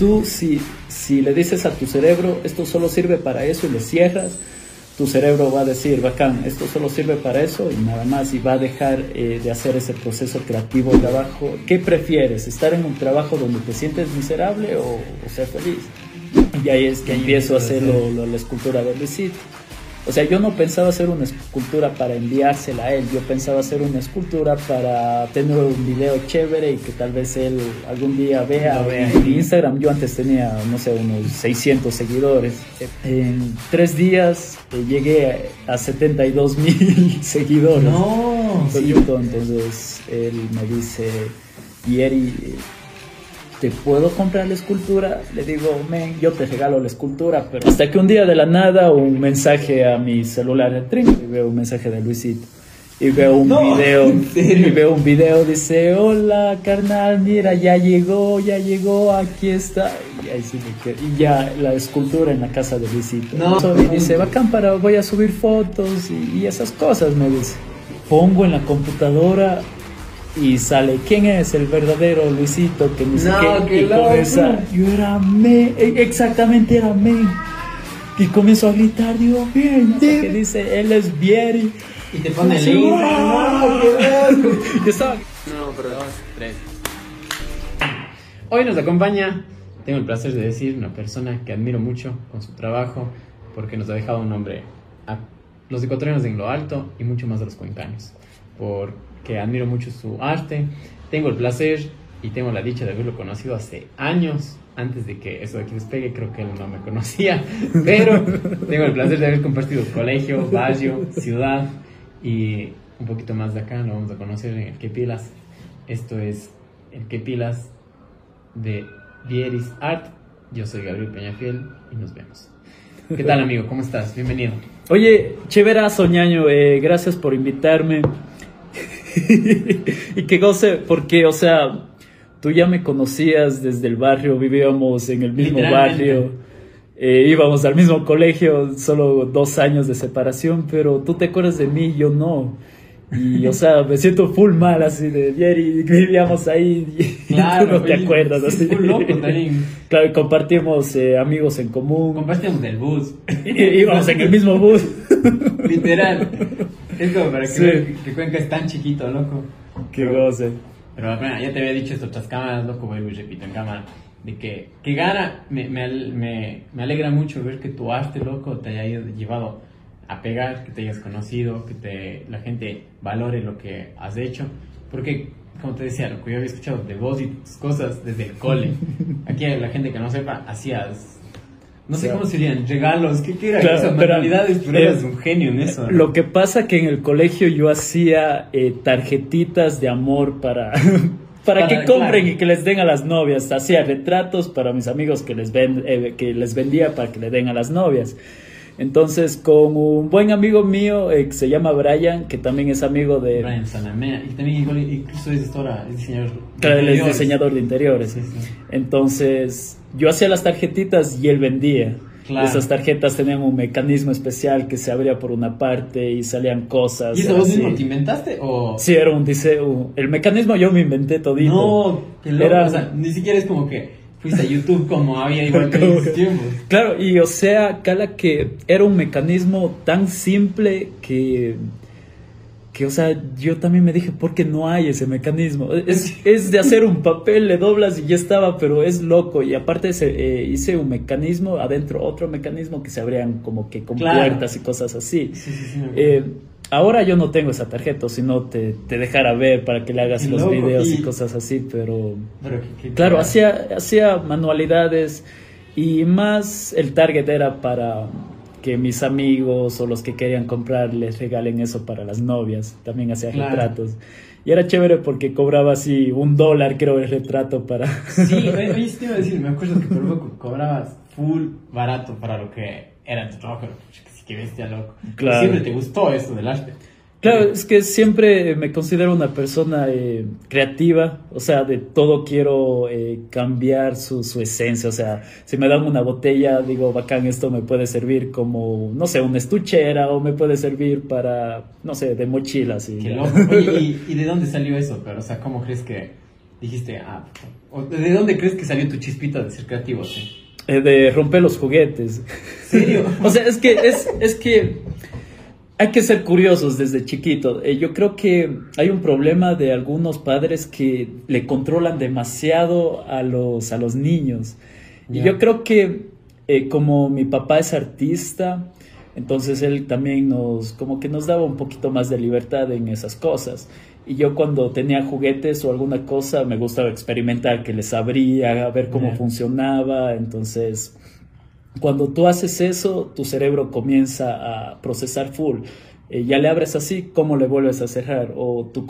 tú si, si le dices a tu cerebro, esto solo sirve para eso y le cierras, tu cerebro va a decir, bacán, esto solo sirve para eso y nada más, y va a dejar eh, de hacer ese proceso creativo de trabajo. ¿Qué prefieres? ¿Estar en un trabajo donde te sientes miserable o, ser feliz? Y ahí es que empiezo a hacer la escultura de Luisito. O sea, yo no pensaba hacer una escultura para enviársela a él, yo pensaba hacer una escultura para tener un video chévere y que tal vez él algún día vea. En Instagram yo antes tenía, no sé, unos 600 seguidores. En tres días eh, llegué a 72 mil seguidores. No, sí. Entonces él me dice, Yeri, ¿te puedo comprar la escultura? Le digo, men, yo te regalo la escultura, pero hasta que un día de la nada un mensaje a mi celular de trin y veo un mensaje de Luisito. Y veo un video, y veo un video, dice, hola carnal, mira, ya llegó, ya llegó, aquí está. Y ahí sí me Y ya la escultura en la casa de Luisito. No, y dice, bacán, para, voy a subir fotos y, y esas cosas, me dice. Pongo en la computadora y sale quién es el verdadero Luisito que ni no, qué, y yo era me e, exactamente era me. Y comienzo a gritar digo bien que dice él es Vieri. Y te pone el link yo estaba no pero dos tres hoy nos acompaña tengo el placer de decir una persona que admiro mucho con su trabajo porque nos ha dejado un nombre a los ecuatorianos de lo alto y mucho más a los cuencanos por que admiro mucho su arte. Tengo el placer y tengo la dicha de haberlo conocido hace años, antes de que eso de aquí despegue, creo que él no me conocía, pero tengo el placer de haber compartido colegio, barrio, ciudad y un poquito más de acá lo vamos a conocer en el Que Pilas. Esto es el Que Pilas de Vieris Art. Yo soy Gabriel Peñafiel y nos vemos. ¿Qué tal amigo? ¿Cómo estás? Bienvenido. Oye, chéverazo, ñaño. Eh, gracias por invitarme. y que goce, porque, o sea, tú ya me conocías desde el barrio, vivíamos en el mismo barrio, eh, íbamos al mismo colegio, solo dos años de separación, pero tú te acuerdas de mí, yo no. Y, o sea, me siento full mal así de y vivíamos ahí y tú no te acuerdas así. Full loco Claro, compartimos eh, amigos en común. Compartimos del bus. íbamos en el mismo bus. Literal. Es como para que, que Cuenca es tan chiquito, loco. Qué goce. Pero bueno, ya te había dicho esto otras cámaras, loco, vuelvo y repito en cámara. De que, que gana, me, me, me, alegra mucho ver que tu arte, loco, te haya llevado a pegar, que te hayas conocido, que te, la gente valore lo que has hecho. Porque, como te decía, lo que yo había escuchado de vos y tus cosas desde el cole. Aquí la gente que no sepa, hacías no sé cómo serían, regalos, ¿qué, qué era? Claro, manualidades, pero eras un genio en eso. Lo que pasa que en el colegio yo hacía eh, tarjetitas de amor para, para, que compren y que les den a las novias. Hacía retratos para mis amigos que les, ven, eh, que les vendía para que le den a las novias. Entonces, con un buen amigo mío eh, que se llama Brian, que también es amigo de... Brian Sanamea, y también incluso es, diseñador claro, él es diseñador de interiores. Entonces, yo hacía las tarjetitas y él vendía. Esas tarjetas tenían un mecanismo especial que se abría por una parte y salían cosas. ¿Y eso vos mismo te inventaste? O... Sí, era un diseño. El mecanismo yo me inventé todito. No, que loco. Era... O sea, ni siquiera es como que fuiste a YouTube como había igual que en tiempos. Claro, y o sea, Cala, que era un mecanismo tan simple que, que, o sea, yo también me dije, ¿por qué no hay ese mecanismo? Es, es de hacer un papel, le doblas y ya estaba, pero es loco. Y aparte eh, hice un mecanismo, adentro otro mecanismo que se abrían como que con puertas y cosas así. Sí, sí, sí, eh, Ahora yo no tengo esa tarjeta, sino te, te dejara ver para que le hagas los videos y, cosas así, pero, claro, hacía, hacía manualidades y más el target era para que mis amigos o los que querían comprar les regalen eso para las novias, también hacía retratos. Y era chévere porque cobraba así un dólar, creo, el retrato para... Sí, oye, te iba a decir, me acuerdo que por poco cobrabas full barato para lo que era tu trabajo qué bestia loco. Claro. Siempre te gustó eso del arte. Claro, es que siempre me considero una persona eh, creativa, o sea, de todo quiero eh, cambiar su, su, esencia, o sea, si me dan una botella, digo, bacán, esto me puede servir como, no sé, una estuchera o me puede servir para, no sé, de mochilas. Y, Qué loco. Oye, ¿y, de dónde salió eso? Pero, o sea, ¿cómo crees que dijiste, ah, ¿de dónde crees que salió tu chispita de ser creativo? Eh, de romper los juguetes. ¿Serio? o sea, es que, es, es que hay que ser curiosos desde chiquito. Eh, yo creo que hay un problema de algunos padres que le controlan demasiado a los, a los niños. Y yo creo que eh, como mi papá es artista, entonces él también nos, como que nos daba un poquito más de libertad en esas cosas. Y yo cuando tenía juguetes o alguna cosa me gustaba experimentar, que les abría, a ver cómo funcionaba. Entonces, cuando tú haces eso, tu cerebro comienza a procesar full. Eh, ya le abres así, ¿cómo le vuelves a cerrar? O tu,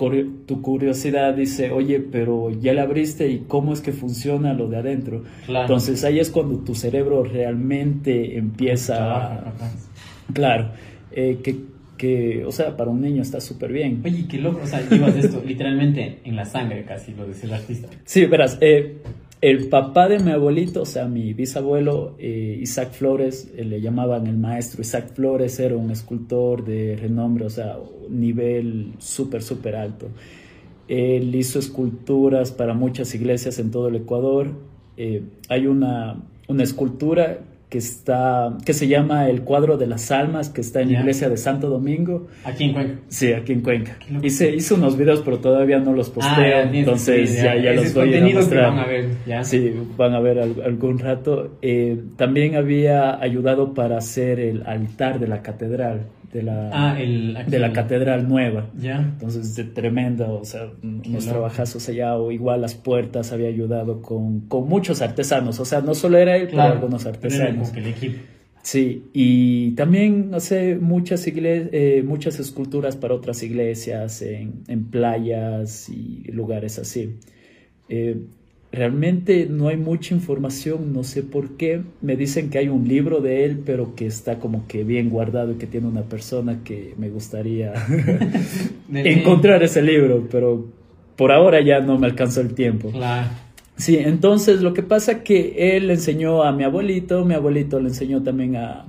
tu curiosidad dice, oye, pero ya le abriste y cómo es que funciona lo de adentro. Entonces ahí es cuando tu cerebro realmente empieza a... Claro, eh, que, que, o sea, para un niño está súper bien. Oye, qué loco, o sea, llevas esto literalmente en la sangre casi, lo decía el artista. Sí, verás, eh, el papá de mi abuelito, o sea, mi bisabuelo eh, Isaac Flores, eh, le llamaban el maestro Isaac Flores, era un escultor de renombre, o sea, nivel súper, súper alto. Él hizo esculturas para muchas iglesias en todo el Ecuador. Hay una, una escultura que está que se llama El cuadro de las almas, que está en la iglesia de Santo Domingo. Aquí en Cuenca. Sí, aquí en Cuenca. Hice, hice unos videos, pero todavía no los posteo, ah, entonces ya, ya, los voy a mostrar. van a ver, ya. Sí, van a ver algún rato. Eh, también había ayudado para hacer el altar de la catedral de la, ah, de la catedral nueva. Ya. Entonces, de tremenda, o sea, unos trabajazos allá, o igual las puertas había ayudado con, con muchos artesanos, o sea, no solo era él, pero algunos artesanos. el equipo. Sí, y también hace muchas, eh, muchas esculturas para otras iglesias en, en playas y lugares así. Eh, Realmente no hay mucha información, no sé por qué. Me dicen que hay un libro de él, pero que está como que bien guardado y que tiene una persona que me gustaría encontrar ese libro, pero por ahora ya no me alcanzó el tiempo. Claro. Sí, entonces lo que pasa que él le enseñó a mi abuelito, mi abuelito le enseñó también a,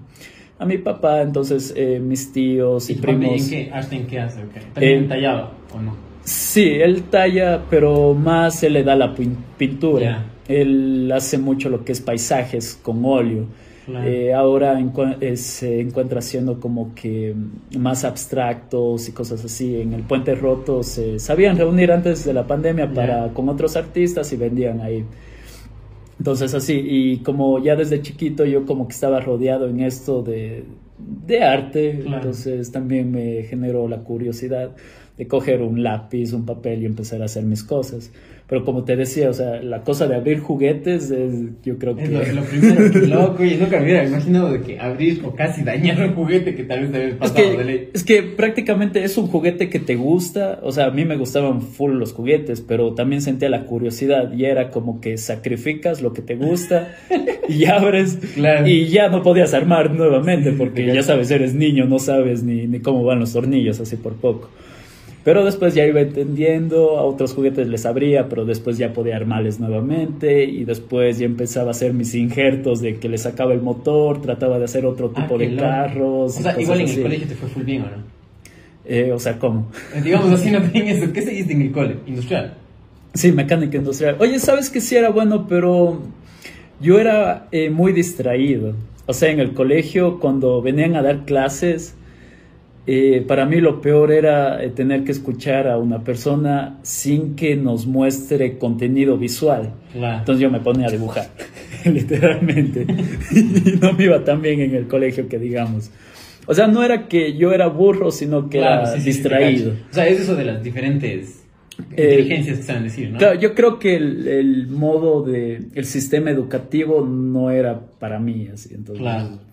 a mi papá, entonces eh, mis tíos y, primos. ¿En qué, en qué hace? ¿También tallado o no? Sí, él talla, pero más se le da la pintura. Él hace mucho lo que es paisajes con óleo. Eh, ahora eh, se encuentra haciendo como que más abstractos y cosas así. En el Puente Roto se sabían reunir antes de la pandemia para con otros artistas y vendían ahí. Entonces así, y como ya desde chiquito yo como que estaba rodeado en esto de, de arte, entonces también me generó la curiosidad de coger un lápiz, un papel y empezar a hacer mis cosas. Pero como te decía, o sea, la cosa de abrir juguetes es, yo creo que... Es lo, primero, que loco, y nunca me hubiera imaginado de que abrir o casi dañar un juguete que tal vez te habías pasado es que, de ley. Es que prácticamente es un juguete que te gusta, o sea, a mí me gustaban full los juguetes, pero también sentía la curiosidad y era como que sacrificas lo que te gusta y abres y ya no podías armar nuevamente porque ya sabes, eres niño, no sabes ni, ni cómo van los tornillos así por poco. Pero después ya iba entendiendo, a otros juguetes les abría, pero después ya podía armarles nuevamente y después ya empezaba a hacer mis injertos de que le sacaba el motor, trataba de hacer otro tipo ah, de carros. O sea, igual en el colegio te fue full bien, ¿o no? Eh, o sea, ¿cómo? Eh, digamos así, no tienen eso. ¿Qué seguiste en el cole? ¿Industrial? Sí, mecánica industrial. Oye, ¿sabes que sí era bueno, pero yo era eh, muy distraído. O sea, en el colegio, cuando venían a dar clases, eh, para mí lo peor era eh, tener que escuchar a una persona sin que nos muestre contenido visual. Entonces yo me ponía a dibujar, literalmente. y no me iba tan bien en el colegio que digamos. O sea, no era que yo era burro, sino que era distraído. o sea, es eso de las diferentes eh, inteligencias que saben decir, ¿no? Claro, yo creo que el, modo de el sistema educativo no era para mí, así, entonces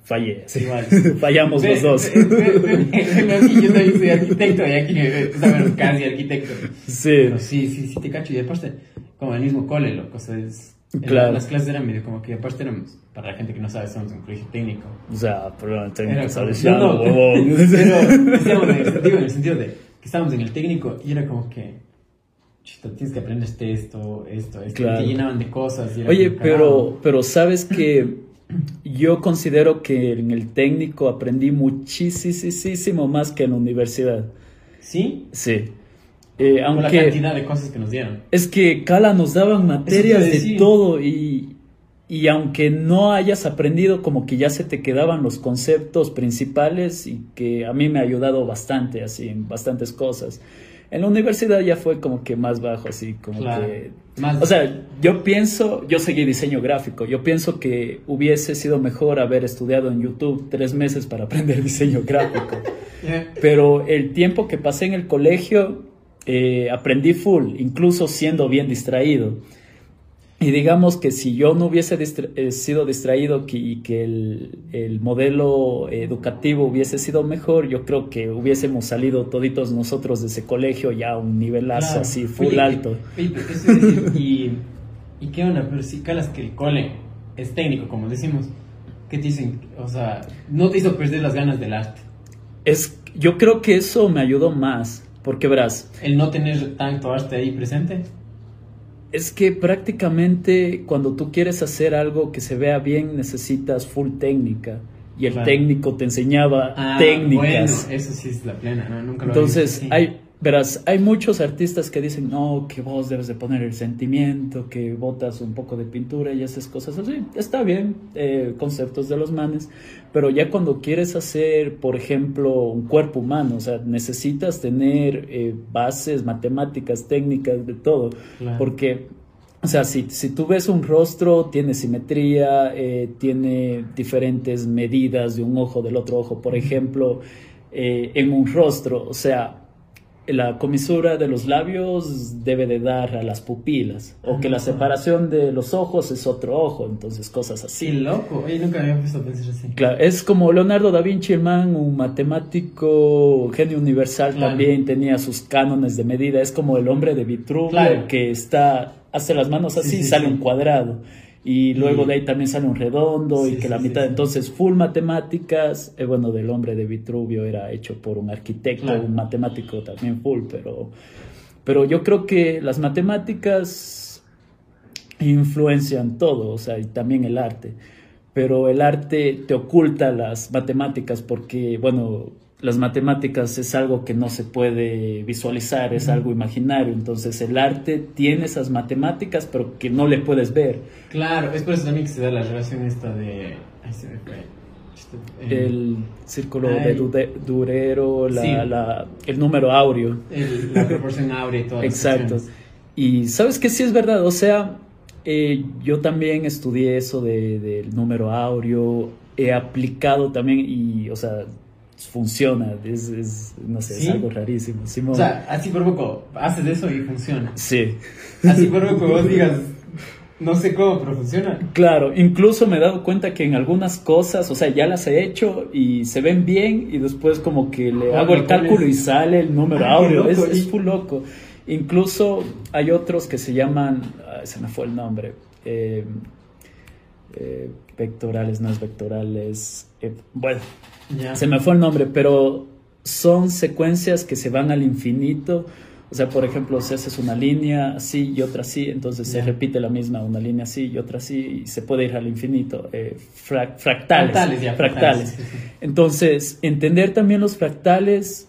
fallé. Fallamos los dos. yo también soy arquitecto y aquí me casi arquitecto. Sí. sí, sí, sí te cacho. Y aparte, como el mismo cole, lo cosa es. Claro. Las clases eran medio como que aparte éramos, para la gente que no sabe, somos un colegio técnico. O sea, problema técnico, ¿sabes? No, no, pero, decíamos el en el sentido de que estábamos en el técnico y era como que tienes que aprender esto, esto, esto. Te llenaban de cosas. Oye, pero, pero sabes que yo considero que en el técnico aprendí muchísimo más que en la universidad. ¿Sí? Sí. Eh, Con la aunque cantidad de cosas que nos dieron. es que Cala nos daban materias te de todo y, y aunque no hayas aprendido, como que ya se te quedaban los conceptos principales y que a mí me ha ayudado bastante, así, en bastantes cosas. En la universidad ya fue como que más bajo, así, como Claro. que... Más- O sea, yo pienso, yo seguí diseño gráfico, yo pienso que hubiese sido mejor haber estudiado en YouTube tres meses para aprender diseño gráfico. Yeah. Pero el tiempo que pasé en el colegio eh, aprendí full, incluso siendo bien distraído. Y digamos que si yo no hubiese distra- eh, sido distraído y que el, el modelo educativo hubiese sido mejor, yo creo que hubiésemos salido toditos nosotros de ese colegio ya a un nivelazo Claro. así, full Oye, alto. oye, decir, ¿y qué onda? Pero si calas que el cole es técnico, como decimos, ¿qué te dicen? O sea, no te hizo perder las ganas del arte. Es, yo creo que eso me ayudó más, porque verás, El no tener tanto arte ahí presente. Es que prácticamente cuando tú quieres hacer algo que se vea bien necesitas full técnica y el Claro. técnico te enseñaba Ah, técnicas. Bueno, eso sí es la plena, ¿no? Nunca lo había Entonces, visto así. hay, verás, hay muchos artistas que dicen, no, que vos debes de poner el sentimiento, que botas un poco de pintura y esas cosas así. Está bien, eh, conceptos de los manes, pero ya cuando quieres hacer, por ejemplo, un cuerpo humano, o sea, necesitas tener eh, bases matemáticas, técnicas, de todo, Claro. porque... O sea, si, si tú ves un rostro, tiene simetría, eh, tiene diferentes medidas de un ojo del otro ojo. Por ejemplo, eh, en un rostro, o sea, la comisura de los labios debe de dar a las pupilas, o que la separación de los ojos es otro ojo, entonces cosas así. Sí, loco. Oye, nunca había puesto a pensar así. Claro, es como Leonardo da Vinci, el man, un matemático, genio universal, Claro. también tenía sus cánones de medida. Es como el hombre de Vitruvio Claro. que está, hace las manos así, Sí, sí, sale sí. un cuadrado. Y luego de ahí también sale un redondo y que sí, la mitad, sí. entonces full matemáticas, eh, bueno, del hombre de Vitruvio era hecho por un arquitecto, Claro. un matemático también full, pero, pero yo creo que las matemáticas influencian todo, o sea, y también el arte. Pero el arte te oculta las matemáticas porque, bueno, las matemáticas es algo que no se puede visualizar, es algo imaginario. Entonces el arte tiene esas matemáticas, pero que no le puedes ver. Claro, es por eso también que se da la relación esta de... Ay, se me fue. Eh, El círculo Ay. de Dude- Durero, la, Sí. la- el número áureo. el- la proporción áurea y todo. Exacto. Y sabes que sí es verdad, o sea, eh, yo también estudié eso de- del número áureo, he aplicado también y, o sea, funciona, es, es, no sé, ¿Sí? es algo rarísimo. Simón. O sea, así por poco, haces eso y funciona. sí, Así por poco vos digas, no sé cómo, pero funciona. claro, incluso me he dado cuenta que en algunas cosas, o sea, ya las he hecho y se ven bien y después como que le hago el cálculo y sale el número Ah, áureo, es, es full loco. Incluso hay otros que se llaman, se me fue el nombre, eh, eh, vectorales, no es vectorales, eh, bueno, Ya. se me fue el nombre, pero son secuencias que se van al infinito. O sea, por ejemplo, si haces una línea así y otra así, entonces se Ya. repite la misma, una línea así y otra así, y se puede ir al infinito. Eh, fra- fractales. Fractales, ya, fractales. fractales. Entonces, entender también los fractales,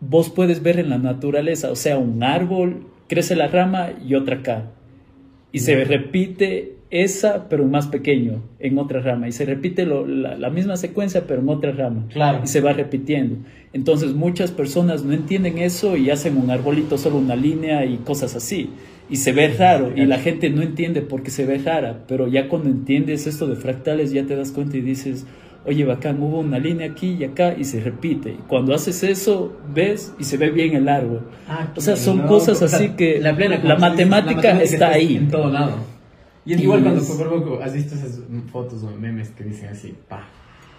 vos puedes ver en la naturaleza, o sea, un árbol, crece la rama y otra acá. Y se Ya. repite esa, pero más pequeño, en otra rama. Y se repite lo- la, la misma secuencia, pero en otra rama. Claro. Y se va repitiendo. Entonces, muchas personas no entienden eso y hacen un arbolito, solo una línea y cosas así. Y se ve raro. Y la gente no entiende por qué se ve rara. Pero ya cuando entiendes esto de fractales, ya te das cuenta y dices, oye, bacán, hubo una línea aquí y acá y se repite. Y cuando haces eso, ves y se ve bien el árbol. Ah, O sea, son cosas así que la, plena, la matemática está ahí. En todo lado. Y es Y igual cuando por poco has visto esas fotos o memes que dicen así, pa,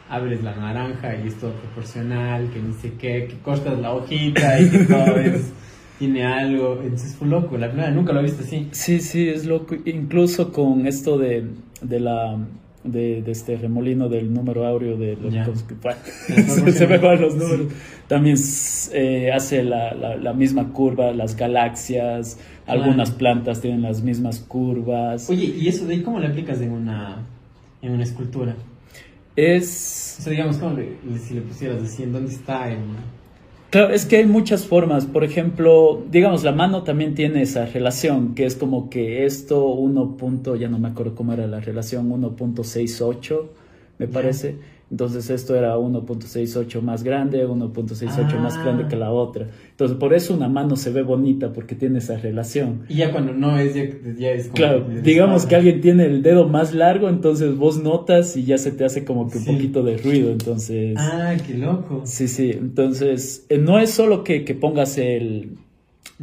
abres la naranja y es todo proporcional, que ni sé qué, que cortas la hojita y que todo es, tiene algo. Entonces fue loco, la plena nunca lo he visto así. Sí, sí, es loco. Incluso con esto de, de la de, de este remolino del número áureo de los bueno, proporciones. se me van los Sí. números. También eh, hace la, la- la misma curva, las galaxias, Claro. algunas plantas tienen las mismas curvas. Oye, ¿y eso de ahí cómo le aplicas en una, en una escultura? O Es sea, digamos, ¿cómo le- le- si le pusieras así, ¿en dónde está Claro, es que hay muchas formas. Por ejemplo, digamos, la mano también tiene esa relación, que es como que esto 1. ya no me acuerdo cómo era la relación, 1.68, me parece. Entonces esto era 1.68 más grande, 1.68 más ah. grande que la otra. Entonces por eso una mano se ve bonita porque tiene esa relación. Y ya cuando no es, ya, es como Claro, digamos que alguien tiene el dedo más largo, entonces vos notas y ya se te hace como que un poquito de ruido, entonces... Ah, qué loco. Sí, sí, entonces eh, no es solo que, que pongas el,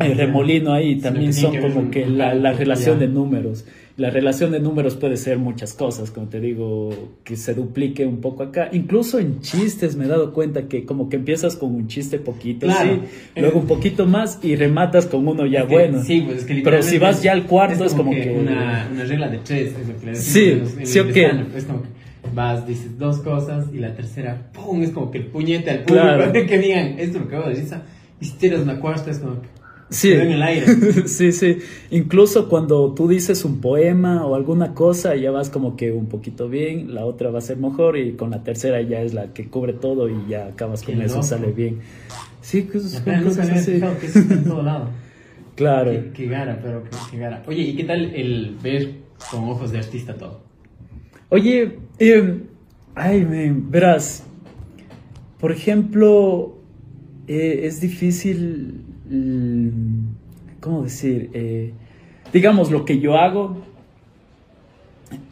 el remolino ahí, también son como que la, la relación de números la relación de números puede ser muchas cosas, como te digo, que se duplique un poco acá. Incluso en chistes me he dado cuenta que como que empiezas con un chiste poquito, sí, luego un poquito más y rematas con uno ya bueno. Sí, pues es que Pero si vas ya al cuarto es como, que, Una, una, regla de tres, es lo que le Sí, sí, ok. Es como que vas, dices dos cosas y la tercera, ¡pum! Es como que el puñete al público claro. que digan, esto que hago de risa. Y si tienes una cuarta es como que Sí, en el aire. sí, sí. Incluso cuando tú dices un poema o alguna cosa, ya vas como que un poquito bien, la otra va a ser mejor y con la tercera ya es la que cubre todo y ya acabas con eso, sale bien. Sí, cosas, cosas así. Que eso en todo lado. Claro. Qué, gara, pero qué, gara. Oye, ¿y qué tal el ver con ojos de artista todo? Oye, eh, ay, me, verás, por ejemplo, eh, es difícil ¿cómo decir? Eh, digamos, lo que yo hago,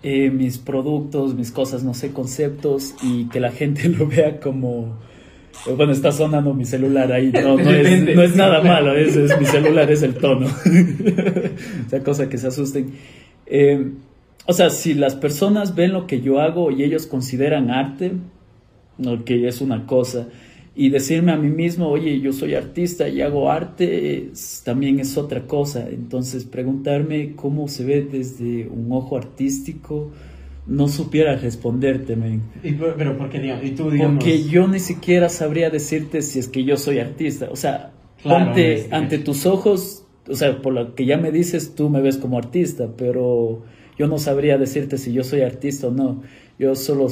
eh, mis productos, mis cosas, no sé, conceptos, y que la gente lo vea como... Bueno, está sonando mi celular ahí, no, es, nada malo, es, mi celular, es el tono. Esa cosa que se asusten. Eh, o sea, si las personas ven lo que yo hago y ellos consideran arte, que es una cosa, y decirme a mí mismo, oye, yo soy artista y hago arte, también es otra cosa. Entonces, preguntarme cómo se ve desde un ojo artístico, no supiera responderte, men. pero ¿por qué, ¿Y tú, digamos? Porque yo ni siquiera sabría decirte si es que yo soy artista. O sea, ante, ante tus ojos, o sea, por lo que ya me dices, tú me ves como artista, pero yo no sabría decirte si yo soy artista o no. Yo solo, o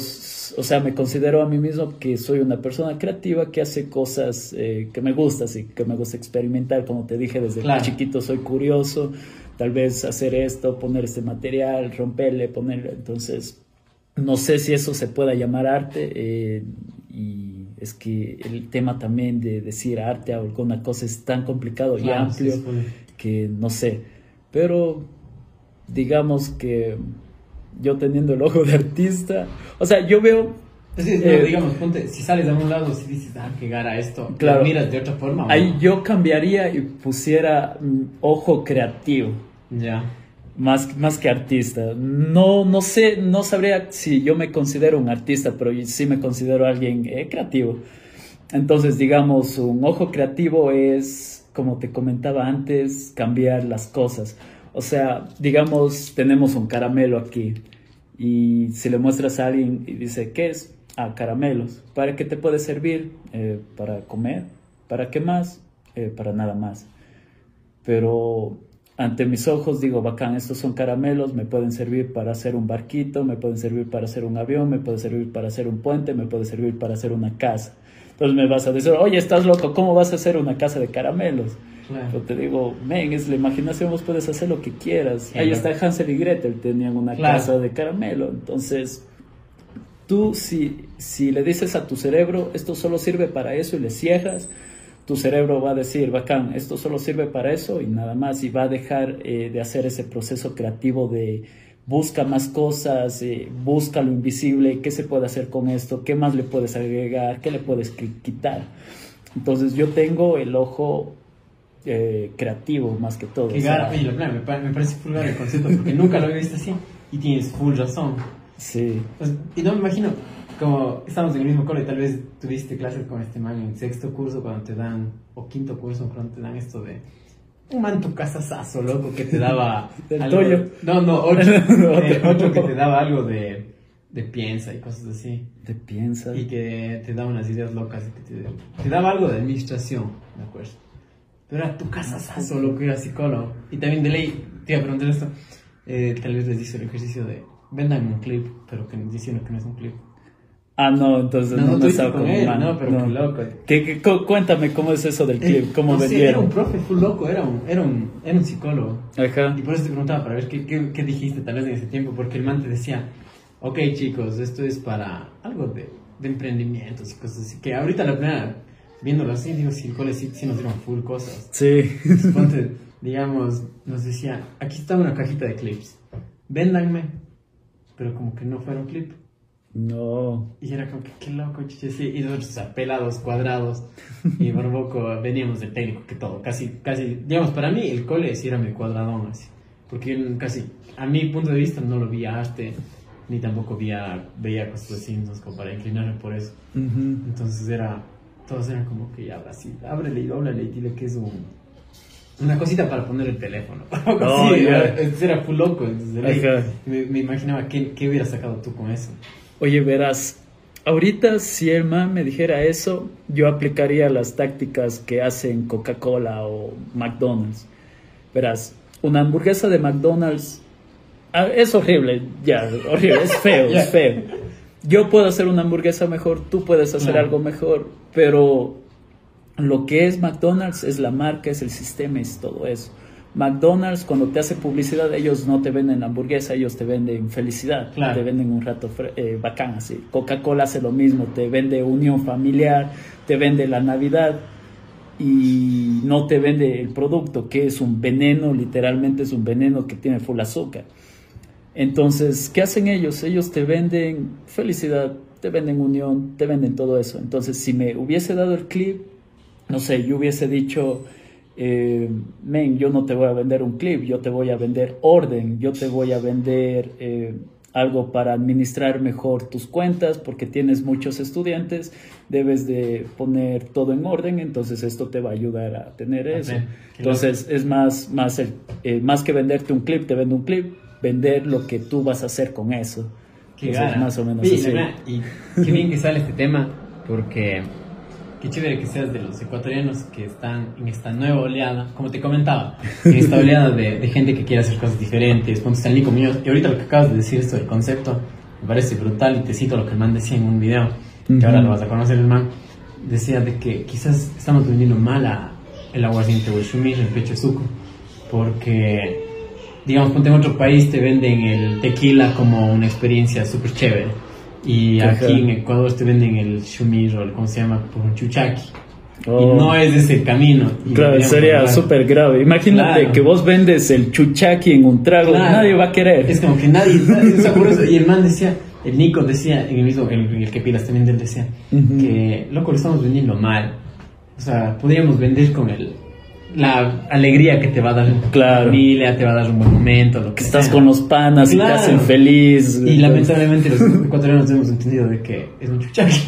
sea, me considero a mí mismo que soy una persona creativa que hace cosas eh, que me gustan, así que me gusta experimentar, como te dije, desde chiquito soy curioso, tal vez hacer esto, poner este material, romperle, ponerle, entonces, no sé si eso se pueda llamar arte, eh, y es que el tema también de decir arte o alguna cosa es tan complicado y amplio que no sé, pero digamos que yo teniendo el ojo de artista, o sea, yo veo... Eh, digamos, ponte, si sales de un lado, si dices, ah, qué gara esto, claro, miras de otra forma. Ahí yo cambiaría y pusiera mm, ojo creativo. Ya. Más, más que artista. No, no sé, no sabría si yo me considero un artista, pero sí me considero alguien eh, creativo. Entonces, digamos, un ojo creativo es, como te comentaba antes, cambiar las cosas. O sea, digamos, tenemos un caramelo aquí y si le muestras a alguien y dice, ¿qué es? Ah, caramelos. ¿Para qué te puede servir? Eh, para comer. ¿Para qué más? Eh, para nada más. Pero ante mis ojos digo, bacán, estos son caramelos, me pueden servir para hacer un barquito, me pueden servir para hacer un avión, me pueden servir para hacer un puente, me puede servir para hacer una casa. Entonces me vas a decir, oye, estás loco, ¿cómo vas a hacer una casa de caramelos? Yo te digo, men, es la imaginación, vos puedes hacer lo que quieras. Ahí está Hansel y Gretel, tenían una casa de caramelo. Entonces, tú si, si le dices a tu cerebro, esto solo sirve para eso y le cierras, tu cerebro va a decir, bacán, esto solo sirve para eso y nada más, y va a dejar eh, de hacer ese proceso creativo de busca más cosas, eh, busca lo invisible, qué se puede hacer con esto, qué más le puedes agregar, qué le puedes quitar. Entonces yo tengo el ojo eh, creativo más que todo. Oye, me, parece full el concepto porque nunca lo había visto así y tienes full razón. Sí. Pues, y no me imagino, como estamos en el mismo cole, tal vez tuviste clases con este man en sexto curso cuando te dan, o quinto curso cuando te dan esto de un man tu casazazo, loco, que te daba... algo, No, no, otro, eh, otro que te daba algo de, de piensa y cosas así. De piensa. Y que te daba unas ideas locas y que te, te daba algo de administración, ¿de acuerdo? Pero era tu casa solo que era psicólogo. Y también de ley, te iba a preguntar esto. Eh, tal vez les dice el ejercicio de vendan un clip, pero que diciendo que no es un clip. Ah, no, entonces No, no, no, no estaba con él, no, pero qué loco. ¿Qué- qué- cu- cuéntame cómo es eso del clip, cómo No sé, era vendieron. un profe full loco, era un, era un, era un psicólogo. Ajá. Y por eso te preguntaba, para ver qué, qué, qué dijiste tal vez en ese tiempo, porque el man te decía, ok chicos, esto es para algo de, de emprendimientos y cosas así, que ahorita la primera, viéndolo así, digo, sí, el cole sí, sí nos dieron full cosas. Sí. Entonces, ponte, digamos, nos decía, aquí está una cajita de clips, véndanme, pero como que no fueron clip. No. Y era como que qué loco, chiche, sí. Y nosotros, o sea, pelados, cuadrados. Y por poco veníamos del técnico, que todo. Casi, casi, digamos, para mí el cole sí era mi cuadradón, así. Porque yo casi, a mi punto de vista, no lo vi arte, ni tampoco veía, veía cosas así, como para inclinarme por eso. Ujú. Entonces era, todos eran como que ya, así, ábrele y dóblale y dile que es un. Una cosita para poner el teléfono. Así, ya. era, era full loco. Entonces, Ajá. me, me imaginaba qué, qué hubieras sacado tú con eso. Oye, verás, ahorita si el man me dijera eso, yo aplicaría las tácticas que hacen Coca-Cola o McDonald's. Verás, una hamburguesa de McDonald's ah, es horrible, ya, horrible, es feo, Ya. es feo. Yo puedo hacer una hamburguesa mejor, tú puedes hacer algo mejor, pero lo que es McDonald's es la marca, es el sistema, es todo eso. McDonald's cuando te hace publicidad ellos no te venden hamburguesa, ellos te venden felicidad, Claro. te venden un rato eh, bacán así. Coca-Cola hace lo mismo, te vende unión familiar, te vende la Navidad y no te vende el producto que es un veneno, literalmente es un veneno que tiene full azúcar. Entonces, ¿qué hacen ellos? Ellos te venden felicidad, te venden unión, te venden todo eso. Entonces, si me hubiese dado el clip, no sé, yo hubiese dicho, eh, men, yo no te voy a vender un clip, yo te voy a vender orden, yo te voy a vender eh, algo para administrar mejor tus cuentas, porque tienes muchos estudiantes, debes de poner todo en orden, entonces esto te va a ayudar a tener eso. Entonces, es más, más, el, eh, más que venderte un clip, te vendo un clip, vender lo que tú vas a hacer con eso. Qué Entonces, más o menos Sí, así. verdad, y qué bien que sale este tema, porque qué chévere que seas de los ecuatorianos que están en esta nueva oleada, como te comentaba, en esta oleada de, de gente que quiere hacer cosas diferentes, ponte Stanley Muñoz, y ahorita lo que acabas de decir esto del concepto, me parece brutal, y te cito lo que el man decía en un video, que Ujú. ahora lo vas a conocer el man, decía de que quizás estamos vendiendo mal a el aguardiente o el pecho de suco, porque digamos, ponte en otro país, te venden el tequila como una experiencia súper chévere. Y Ajá. aquí en Ecuador te venden el shumir o el, ¿cómo se llama? Por un chuchaqui. Oh. Y no es ese camino. Claro, sería súper grave. Imagínate Claro. que vos vendes el chuchaqui en un trago, Claro. nadie va a querer. Es como que nadie, nadie- por eso- y el man decía, el Nico decía, en el mismo, el, el que pilas también él decía, que loco lo estamos vendiendo mal. O sea, podríamos vender con el, la alegría que te va a dar Claro. la familia, te va a dar un buen momento, lo que, estás sea. con los panas y te hacen feliz. Y lamentablemente los ecuatorianos hemos entendido de que es un chuchaqui.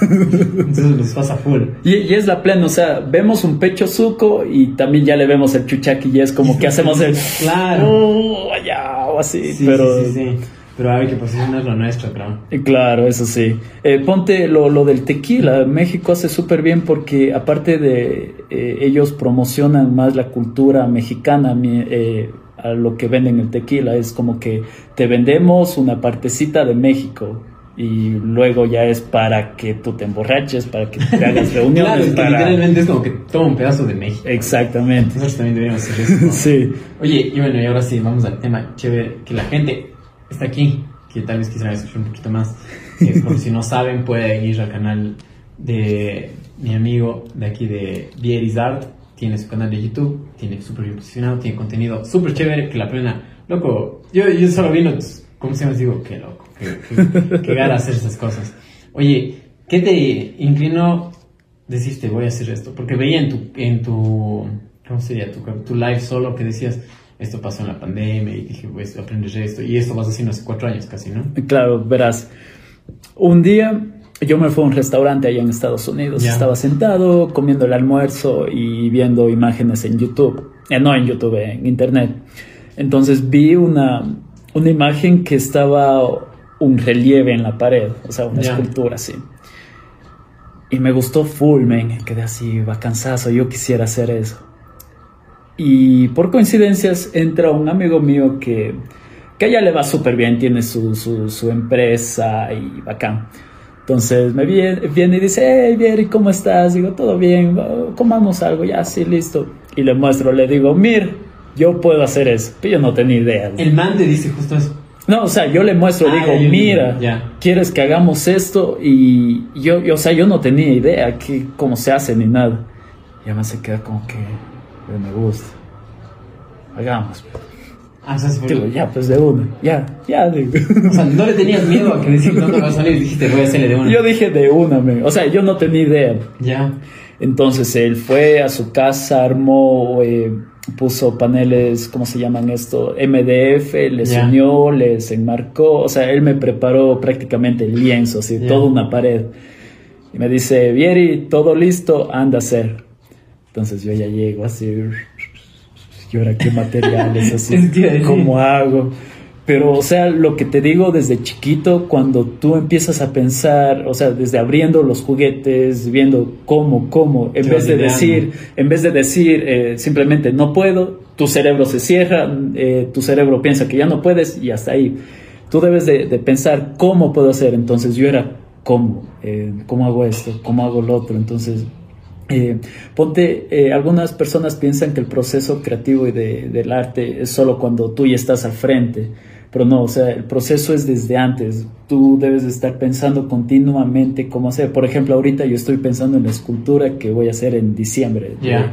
Entonces nos pasa full. Y, y es la plena, o sea, vemos un pecho suco y también ya le vemos el chuchaqui y es como que hacemos el... Claro. "Oh, allá", o así, Sí, pero... sí, sí, sí. Pero hay que posicionar lo nuestro, creo. Eh, Claro, eso sí. Eh, ponte lo, lo del tequila. México hace súper bien porque aparte de eh, ellos promocionan más la cultura mexicana eh, a lo que venden el tequila. Es como que te vendemos una partecita de México y luego ya es para que tú te emborraches, para que te hagas reuniones. Claro, es que para- literalmente es como que toma un pedazo de México. Exactamente. Nosotros también deberíamos hacer eso. ¿no? Sí. Oye, y bueno, y ahora sí, vamos al tema chévere, que la gente está aquí, que tal vez quisiera escuchar un poquito más. Por si no saben, pueden ir al canal de mi amigo de aquí de Vieris Art. Tiene su canal de YouTube, tiene súper bien posicionado, tiene contenido súper chévere, que la plena. Loco, yo, yo solo vino, ¿cómo se llama? Digo, qué loco, qué, qué, qué gana hacer esas cosas. Oye, ¿qué te inclinó decirte voy a hacer esto? Porque veía en tu, en tu ¿cómo sería? Tu, tu live solo que decías, esto pasó en la pandemia y dije, pues aprender esto. Y esto vas haciendo hace cuatro años casi, ¿no? Claro, verás. Un día yo me fui a un restaurante allá en Estados Unidos. Estaba sentado comiendo el almuerzo y viendo imágenes en YouTube. Eh, no en YouTube, en Internet. Entonces vi una, una imagen que estaba un relieve en la pared, o sea, una escultura así. Y me gustó full, man. Quedé así, vacanzazo. Yo quisiera hacer eso. Y por coincidencias entra un amigo mío que, que a ella le va súper bien, tiene su, su, su empresa y bacán. Entonces me viene, viene y dice, hey, Vieri, ¿cómo estás? Digo, todo bien, comamos algo, ya, sí, listo. Y le muestro, le digo, mir, yo puedo hacer eso. Pero yo no tenía idea. El man te dice justo eso. No, o sea, yo le muestro, Ah, digo, ya, mira, ya. ¿quieres que hagamos esto? Y yo, yo, o sea, yo no tenía idea que, cómo se hace ni nada. Y además se queda como que, "Pero me gusta. Hagamos. Ah, o sea, se Digo, ya, pues de una, ya, ya, digo. O sea, no le tenías miedo a que decir no te va a salir dijiste voy a hacerle de una. Yo dije de una, me- o sea, yo no tenía idea. Ya. Entonces él fue a su casa, armó, eh, puso paneles, ¿cómo se llaman esto? MDF, les Ya. unió, les enmarcó, o sea, él me preparó prácticamente el lienzo, así, Ya. toda una pared. Y me dice, Vieri, todo listo, anda a hacer. Entonces yo ya llego así, y ahora qué materiales, así, decir. ¿cómo hago? Pero, o sea, lo que te digo desde chiquito, cuando tú empiezas a pensar, o sea, desde abriendo los juguetes, viendo cómo, cómo, en vez de ideando. decir, en vez de decir eh, simplemente no puedo, tu cerebro se cierra, eh, tu cerebro piensa que ya no puedes y hasta ahí. Tú debes de, de pensar cómo puedo hacer. Entonces yo era, ¿cómo? Eh, ¿Cómo hago esto? ¿Cómo hago lo otro? Entonces eh, ponte, eh, algunas personas piensan que el proceso creativo y de- del arte es solo cuando tú ya estás al frente, pero no, o sea, el proceso es desde antes. Tú debes de estar pensando continuamente cómo hacer. Por ejemplo, ahorita yo estoy pensando en la escultura que voy a hacer en diciembre. de- Ya.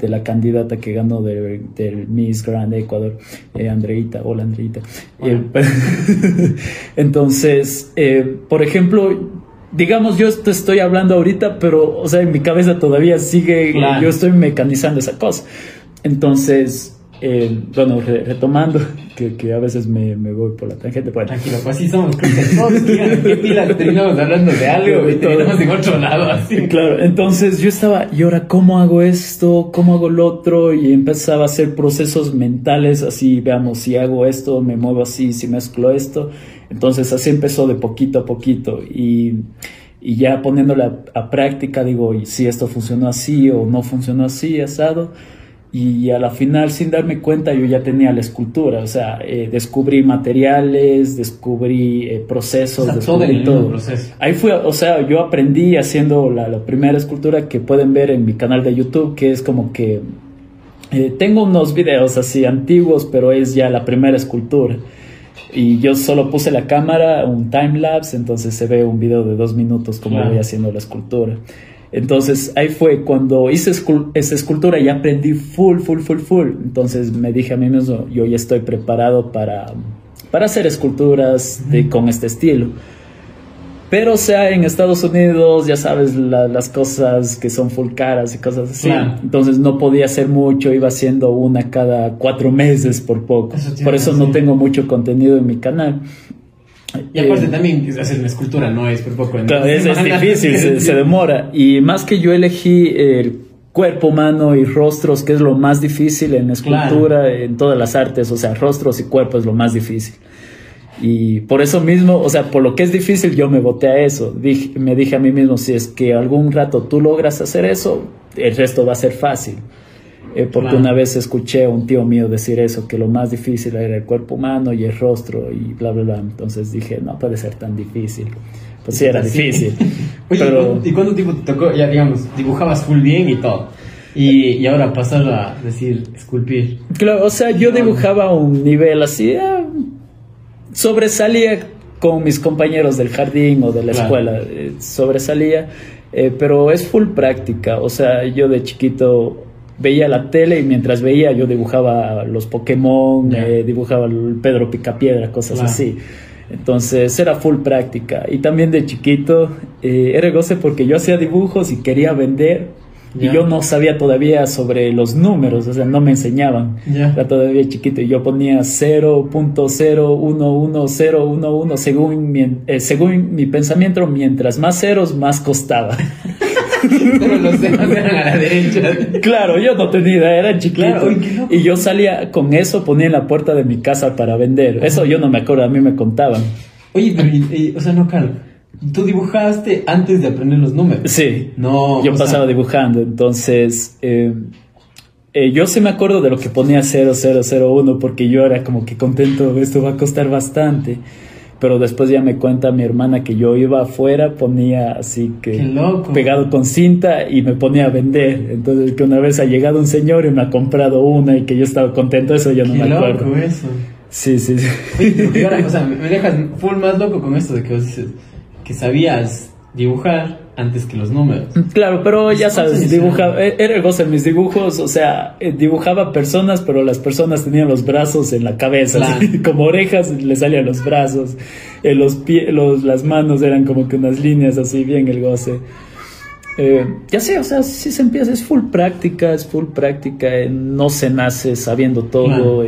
de la candidata que ganó de- del Miss Grand Ecuador, eh, Andreita. Hola, Andreita. Eh, entonces, eh, por ejemplo, digamos, yo te estoy hablando ahorita, pero, o sea, en mi cabeza todavía sigue, Claro. yo estoy mecanizando esa cosa. Entonces, eh, bueno, re- retomando, que, que a veces me, me voy por la tangente, bueno, Tranquilo, pues así somos. ¿Qué pila? Terminamos hablando de algo y terminamos en otro lado, así. Claro, entonces yo estaba, ¿y ahora cómo hago esto? ¿Cómo hago lo otro? Y empezaba a hacer procesos mentales, así, veamos, si hago esto, me muevo así, si mezclo esto. Entonces así empezó de poquito a poquito y, y ya poniéndole a, práctica, digo, ¿y si esto funcionó así o no funcionó así, asado? Y a la final, sin darme cuenta, yo ya tenía la escultura, o sea, eh, descubrí materiales, descubrí eh, procesos, O sea, todo descubrí todo. mismo proceso. Ahí fue, o sea, yo aprendí haciendo la, la primera escultura que pueden ver en mi canal de YouTube, que es como que eh, tengo unos videos así antiguos, pero es ya la primera escultura. Y yo solo puse la cámara, un time lapse, entonces se ve un video de dos minutos como Claro. voy haciendo la escultura. Entonces ahí fue cuando hice escul- esa escultura y aprendí full, full, full, full. Entonces me dije a mí mismo, yo ya estoy preparado para, para hacer esculturas de, con este estilo. Pero o sea, en Estados Unidos, ya sabes, la- las cosas que son full caras y cosas así. Claro. Entonces no podía hacer mucho, iba haciendo una cada cuatro meses por poco. Eso por eso no tengo mucho contenido en mi canal. Y aparte Eh, también hacer una escultura no es por poco. Claro, es, es difícil, se, se demora. Y más que yo elegí el cuerpo humano y rostros, que es lo más difícil en escultura, en todas las artes, o sea, rostros y cuerpo es lo más difícil. Y por eso mismo, o sea, por lo que es difícil, yo me boté a eso. Dije- me dije a mí mismo, si es que algún rato tú logras hacer eso, el resto va a ser fácil. Eh, porque Claro. una vez escuché a un tío mío decir eso, que lo más difícil era el cuerpo humano y el rostro y bla, bla, bla. Entonces dije, no puede ser tan difícil. Pues sí, era Sí. difícil. Oye, pero... ¿y cuánto- ¿y cuánto tiempo te tocó? Ya, digamos, dibujabas full bien y todo. Y, y ahora pasar a decir esculpir. Claro, o sea, yo dibujaba a un nivel así, ah, sobresalía con mis compañeros del jardín o de la Claro. escuela, eh, sobresalía, eh, pero es full práctica, o sea, yo de chiquito veía la tele y mientras veía yo dibujaba los Pokémon, eh, dibujaba el Pedro Picapiedra, cosas Claro. así. Entonces era full práctica. Y también de chiquito eh, era goce porque yo hacía dibujos y quería vender. Ya. Y yo no sabía todavía sobre los números, o sea, no me enseñaban. Ya. Era todavía chiquito y yo ponía 0.011011 según mi, eh, según mi pensamiento, mientras más ceros, más costaba. Pero los demás eran a la derecha. claro, yo no tenía idea, era chiquito. Claro, y yo salía con eso, ponía en la puerta de mi casa para vender. Eso yo no me acuerdo, a mí me contaban. Oye, pero, y- y- o sea, no, Carlos. Tú dibujaste antes de aprender los números. Sí. No. yo o sea, pasaba dibujando, entonces eh, eh, yo sí me acuerdo de lo que ponía 0001 porque yo era como que contento, esto va a costar bastante. pero después ya me cuenta mi hermana que yo iba afuera, ponía así que pegado con cinta y me ponía a vender. Entonces que una vez ha llegado un señor y me ha comprado una y que yo estaba contento, eso yo no me acuerdo. Loco eso. Sí, sí, sí. Oye, ahora, o sea, me dejas full más loco con esto de que vos dices que sabías dibujar antes que los números. Claro, pero ya sabes, dibujaba, e-, era el goce en mis dibujos, o sea, eh, dibujaba personas, pero las personas tenían los brazos en la cabeza, como orejas le salían los brazos, eh, los pies, los, las manos eran como que unas líneas así, bien el goce. Eh, ya sé, o sea, si se empieza, es full práctica, es full práctica, no se nace sabiendo todo.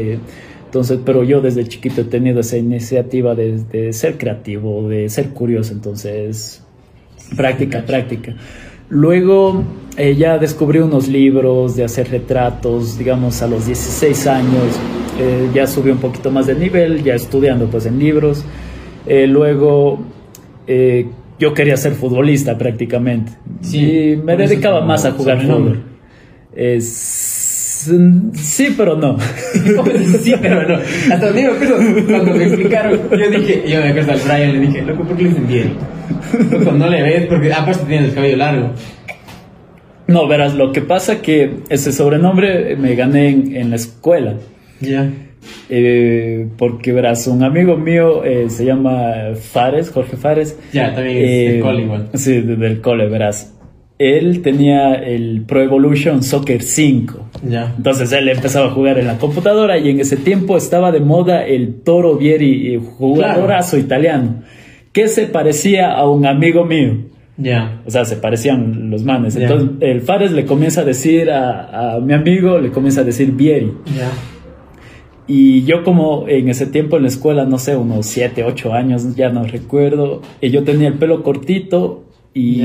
Entonces, pero yo desde chiquito he tenido esa iniciativa de, ser creativo, de ser curioso, entonces, práctica, práctica. Luego eh, ya descubrí unos libros de hacer retratos, digamos, a los 16 años, eh, ya subí un poquito más de nivel, ya estudiando pues en libros. Eh, luego yo quería ser futbolista prácticamente sí, y me dedicaba más a jugar fútbol. Es, Sí, pero no. sí, pero no. Hasta me acuerdo cuando me explicaron, yo dije, yo me acuerdo al Brian, le dije, loco, ¿por qué le dicen bien? Loco, no le ves, porque aparte tienes el cabello largo. No, verás, lo que pasa que ese sobrenombre me gané en, la escuela. Ya. Eh, porque verás, un amigo mío eh, se llama Fares, Jorge Fares. Ya, también es del eh, cole igual. Sí, del cole, verás él tenía el Pro Evolution Soccer 5. Ya. Entonces él empezaba a jugar en la computadora y en ese tiempo estaba de moda el Toro Vieri, eh, jugadorazo italiano, que se parecía a un amigo mío. Ya. O sea, se parecían los manes. Entonces el Fares le comienza a decir a, mi amigo, le comienza a decir Vieri. Y yo como en ese tiempo en la escuela, no sé, unos 7, 8 años, ya no recuerdo, y yo tenía el pelo cortito y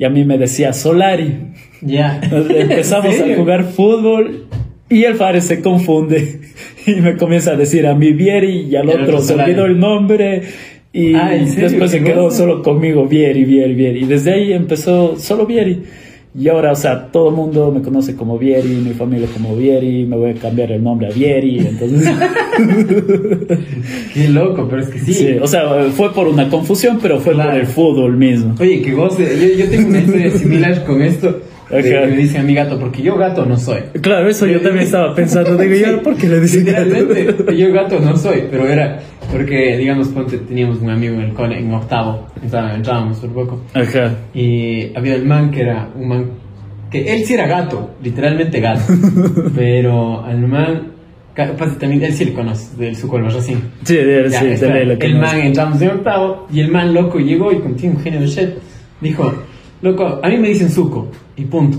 y a mí me decía Solari. Ya. Empezamos a jugar fútbol y el Fares se confunde y me comienza a decir a mi Vieri y al otro se olvidó el nombre y ah, después se quedó solo conmigo Vieri, Vieri, Vieri. Y desde ahí empezó solo Vieri. Y ahora, o sea, todo el mundo me conoce como Vieri, mi familia como Vieri, me voy a cambiar el nombre a Vieri, entonces... Qué loco, pero es que sí. sí. O sea, fue por una confusión, pero fue por el fútbol mismo. Oye, que goce, yo, yo tengo una historia similar con esto. Que me dice a mi gato, porque yo gato no soy. Claro, eso yo también estaba pensando. Digo, ¿y por qué le dicen gato? yo gato no soy, pero era porque, digamos, ponte, teníamos un amigo en el cole, en octavo, entrábamos por poco. Ajá. Y había el man que era un man, que él sí era gato, literalmente gato. pero al man, también él sí le conoce, del su colmo así. Sí, él, sí, sí, El man entramos en octavo y el man loco llegó y con un genio de shit, dijo, loco, a mí me dicen suco y punto.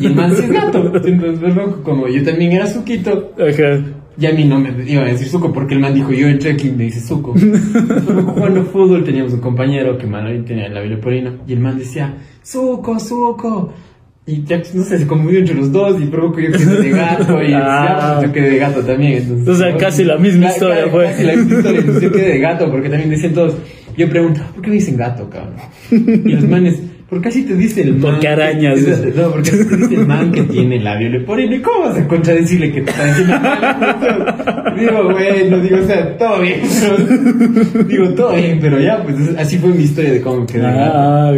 Y el man sí es gato. Entonces, loco, como yo también era suquito. Ajá. Y a mí no me iba a decir suco porque el man dijo, yo en trekking me dice suco. jugando fútbol teníamos un compañero que Manuel tenía la biloporina y el man decía, suco, suco. Y ya, no sé, se confundió entre los dos y provocó yo que de gato y ah. pues, yo quedé de gato también. Entonces, o sea, casi la misma historia fue. Casi la misma historia, entonces yo quedé de gato porque también decían todos, yo pregunto, ¿por qué me dicen gato, cabrón? Y los manes, ¿Por qué así te dice el man? Porque arañas. no, porque así te dice el man que tiene labio leporino. ¿Y cómo vas a contradecirle que te está diciendo? digo, bueno, digo, o sea, todo bien. digo, todo bien, pero ya, pues así fue mi historia de cómo quedé. Ah,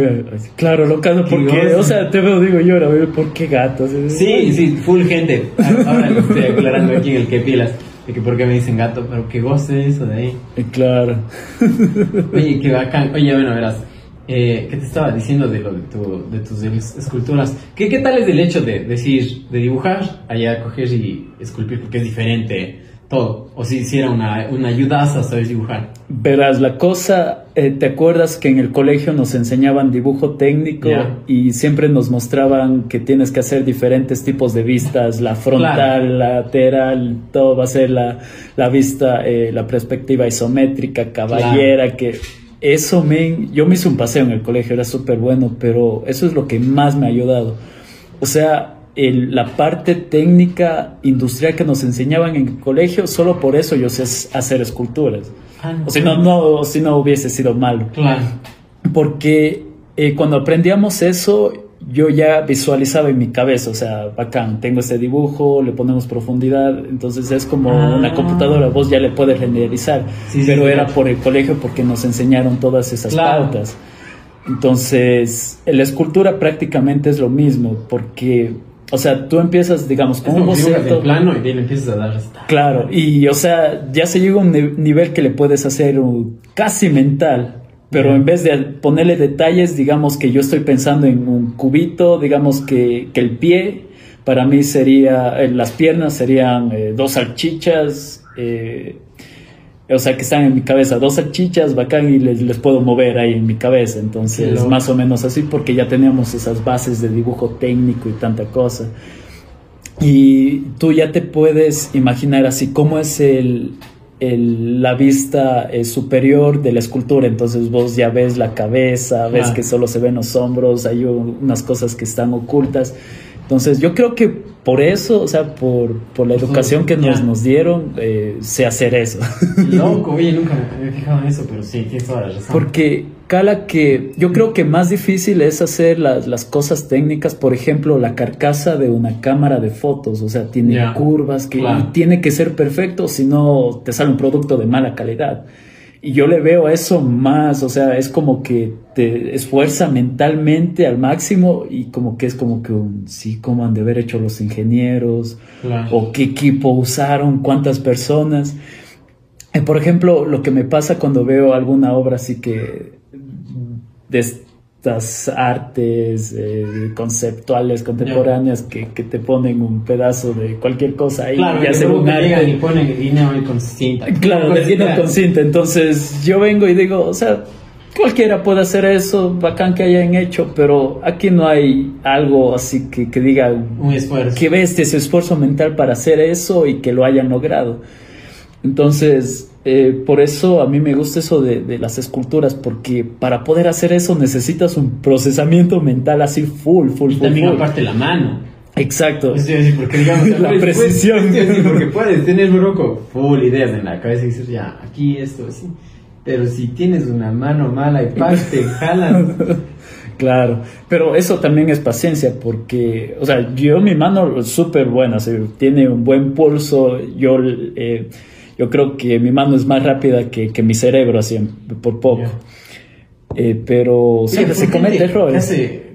claro, lo caso, porque, o sea, te veo, digo yo, ahora, ¿por qué gatos? Sí, sí, full gente. Ahora lo estoy aclarando aquí en el que pilas. De que por qué me dicen gato, pero que goce eso de ahí. Claro. Oye, qué bacán. Oye, bueno, verás eh, ¿qué te estaba diciendo de lo de, tu, de tus esculturas? ¿Qué, ¿Qué tal es el hecho de decir, de dibujar, allá coger y esculpir, porque es diferente todo? O si hiciera una, una ayudaza saber dibujar. Verás, la cosa, eh, ¿te acuerdas que en el colegio nos enseñaban dibujo técnico y siempre nos mostraban que tienes que hacer diferentes tipos de vistas, la frontal, la lateral, todo va a ser la, la vista, eh, la perspectiva isométrica, caballera, que eso me, yo me hice un paseo en el colegio, era súper bueno, pero eso es lo que más me ha ayudado. O sea, el, la parte técnica industrial que nos enseñaban en el colegio, solo por eso yo sé hacer esculturas. Ah, o si no, no, si no hubiese sido malo. Claro. Porque eh, cuando aprendíamos eso, yo ya visualizaba en mi cabeza, o sea, bacán, tengo este dibujo, le ponemos profundidad, entonces es como Ah. una computadora, vos ya le puedes renderizar, Sí, pero sí, era claro. por el colegio porque nos enseñaron todas esas Claro. pautas. Entonces, la escultura prácticamente es lo mismo, porque, o sea, tú empiezas, digamos, Es con un boceto. plano y le empiezas a dar esta- Claro, y o sea, ya se llega a un ni- nivel que le puedes hacer un- casi mental, pero en vez de ponerle detalles, digamos que yo estoy pensando en un cubito, digamos que, que el pie, para mí sería, eh, las piernas serían eh, dos salchichas, eh, o sea, que están en mi cabeza, dos salchichas, bacán, y les, les puedo mover ahí en mi cabeza, entonces más o menos así, porque ya teníamos esas bases de dibujo técnico y tanta cosa. Y tú ya te puedes imaginar así cómo es el, el- la vista eh, superior de la escultura. Entonces vos ya ves la cabeza, ves Claro. que solo se ven los hombros, hay un- unas cosas que están ocultas. Entonces yo creo que por eso, o sea, por, por la educación que nos, nos dieron, eh, sé hacer eso. Loco, oye, nunca me he fijado en eso, pero sí, tienes toda la razón. Porque cala que yo creo que más difícil es hacer las, las cosas técnicas, por ejemplo, la carcasa de una cámara de fotos, o sea, tiene curvas que claro. y tiene que ser perfecto, si no te sale un producto de mala calidad. Y yo le veo a eso más, o sea, es como que te esfuerza mentalmente al máximo y como que es como que un, sí, cómo han de haber hecho los ingenieros, Claro. o qué equipo usaron, cuántas personas. Eh, por ejemplo, lo que me pasa cuando veo alguna obra así que de estas artes eh, conceptuales contemporáneas que, que te ponen un pedazo de cualquier cosa ahí Claro, y hacen un te llegan y arte. ponen el dinero ahí con cinta. Claro, Con cinta. con cinta. Entonces yo vengo y digo, o sea, cualquiera puede hacer eso, bacán que hayan hecho, pero aquí no hay algo así que, que diga Un esfuerzo. que bestia ese esfuerzo mental para hacer eso y que lo hayan logrado. Entonces, eh, por eso a mí me gusta eso de, de las esculturas, porque para poder hacer eso necesitas un procesamiento mental así full, full, Y full. también full. aparte la mano. Exacto. Porque digamos, La precisión. porque puedes tener un loco full ideas en la cabeza y dices, ya, aquí esto, así. Pero si tienes una mano mala y pas, te jalan. Claro, pero eso también es paciencia porque, o sea, yo mi mano es súper buena, o sea, tiene un buen pulso, yo, eh, yo creo que mi mano es más rápida que, que mi cerebro, así, por poco. Eh, pero siempre se comete errores.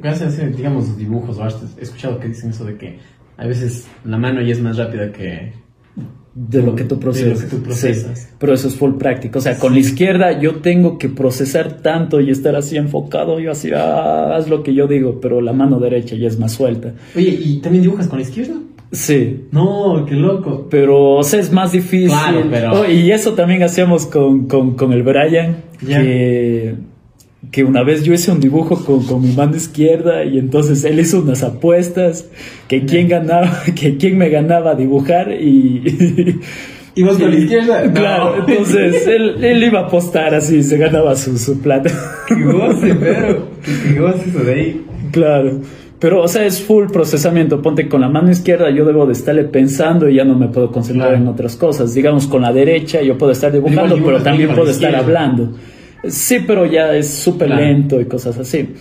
Hace, digamos, dibujos o artes. He escuchado que dicen eso de que a veces la mano ya es más rápida que... De lo que tú De procesas. lo que tú procesas. Sí, pero eso es full práctico. O sea, con la izquierda yo tengo que procesar tanto y estar así enfocado. Yo así, ah, haz lo que yo digo, pero la mano derecha ya es más suelta. Oye, ¿y también dibujas con la izquierda? Sí, No, qué loco. pero o sea, es más difícil. Claro, pero- Oh, y eso también hacíamos con, con, con el Brian, Ya. que, que una vez yo hice un dibujo con, con mi mano izquierda y entonces él hizo unas apuestas que quién ganaba, que quién me ganaba a dibujar y... ¿Y vos con la izquierda? No. Claro, entonces él, él iba a apostar así, se ganaba su, su plata. Qué goce, pero. Qué goce eso de ahí. Claro. Pero, o sea, es full procesamiento. Ponte con la mano izquierda, yo debo de estarle pensando y ya no me puedo concentrar Claro. en otras cosas. Digamos, con la derecha yo puedo estar dibujando, Igual pero también puedo estar hablando. Sí, pero ya es súper Claro. lento y cosas así.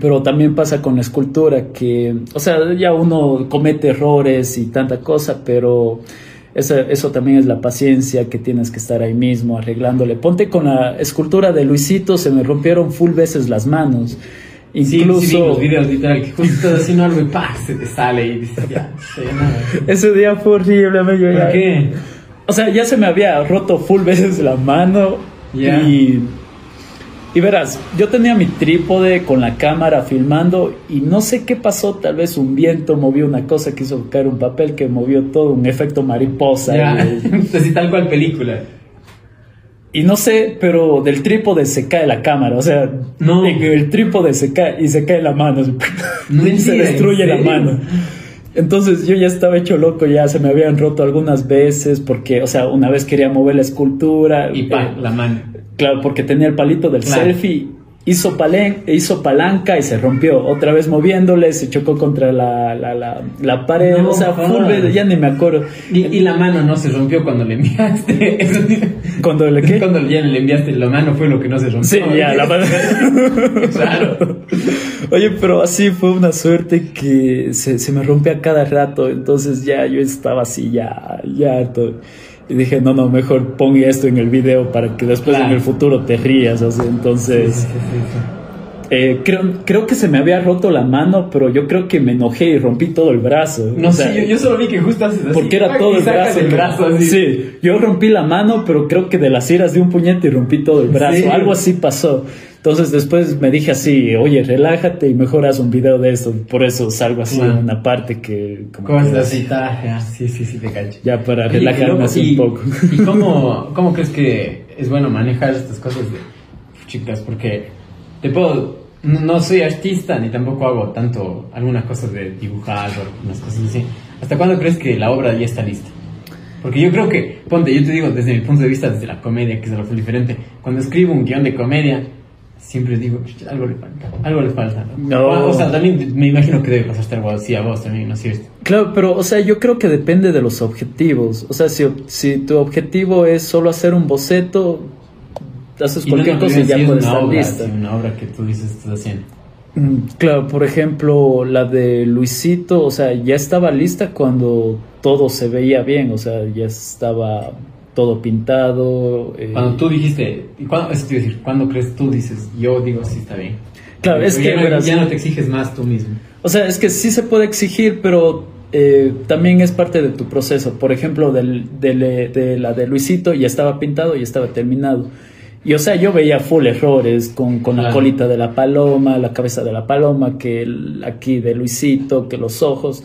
Pero también pasa con la escultura que, o sea, ya uno comete errores y tanta cosa, pero eso, eso también es la paciencia que tienes que estar ahí mismo arreglándole. Ponte con la escultura de Luisito, se me rompieron full veces las manos. Incluso sí, los videos literal que justo haciendo algo y ¡pah! se te sale y dices, ya, nada. ese día fue horrible, amigo. ya- ¿Por qué? O sea, ya se me había roto full veces la mano Ya. y y verás, yo tenía mi trípode con la cámara filmando y no sé qué pasó, tal vez un viento movió una cosa que hizo caer un papel que movió todo un efecto mariposa. Ya, Y, tal cual película. Y no sé, pero del trípode se cae la cámara, o sea, No. el trípode se cae y se cae la mano, No y se destruye ¿en la mano. Entonces yo ya estaba hecho loco, ya se me habían roto algunas veces porque, o sea, una vez quería mover la escultura Y pa, eh, la mano. Claro, porque tenía el palito del Claro. selfie, hizo, palen- hizo palanca y se rompió. Otra vez moviéndole, se chocó contra la, la, la, la pared. No o sea, full ya ni me acuerdo. Y, y la mano no se rompió cuando le enviaste. Cuando le qué? Cuando ya le enviaste la mano fue lo que no se rompió. Sí, ya, la mano. Claro. Oye, pero así fue una suerte que se, se me rompe a cada rato, entonces ya yo estaba así, ya, ya harto. Y dije, no, no, mejor pon esto en el video para que después Claro. en el futuro te rías, así, entonces... Eh, creo, creo que se me había roto la mano, pero yo creo que me enojé y rompí todo el brazo. No O sea, sé, yo, yo solo vi que justo haces así. porque era todo el brazo. el brazo así. Sí, yo rompí la mano, pero creo que de las iras de un puñete y rompí todo el brazo. Algo así pasó. Entonces después me dije así, oye, relájate y mejor haz un video de esto. Por eso salgo así en una parte que... Como que- así, ya, sí, sí, sí, te cacho. Ya para Oye, relajarme así y, un poco. ¿Y cómo, cómo crees que es bueno manejar estas cosas de chicas? Porque te puedo. No, no soy artista ni tampoco hago tanto algunas cosas de dibujar o unas cosas así. ¿Hasta cuándo crees que la obra ya está lista? Porque yo creo que, ponte, yo te digo desde mi punto de vista, desde la comedia, que es algo diferente. Cuando escribo un guion de comedia, siempre digo, "Ch, algo le falta, algo le falta. ¿no? No. O sea, también me imagino que debe pasarte algo así a vos también, ¿no es cierto? Claro, pero, o sea, yo creo que depende de los objetivos. O sea, si, si tu objetivo es solo hacer un boceto, haces Y cualquier cosa y ya puede estar obra, lista. sí, una obra que tú dices estás haciendo. Claro, por ejemplo, la de Luisito, o sea, ya estaba lista cuando todo se veía bien, o sea, ya estaba todo pintado. eh, Cuando tú dijiste, ¿y cuándo, eso te decir, ¿cuándo crees tú dices, yo digo, sí está bien? Claro, es ya que, no, verás, ya no te exiges más tú mismo. O sea, es que sí se puede exigir, pero eh, también es parte de tu proceso. Por ejemplo, del, del- de la de Luisito ya estaba pintado y estaba terminado. Y o sea, yo veía full errores con, con la colita de la paloma, la cabeza de la paloma, que el- aquí de Luisito, que los ojos.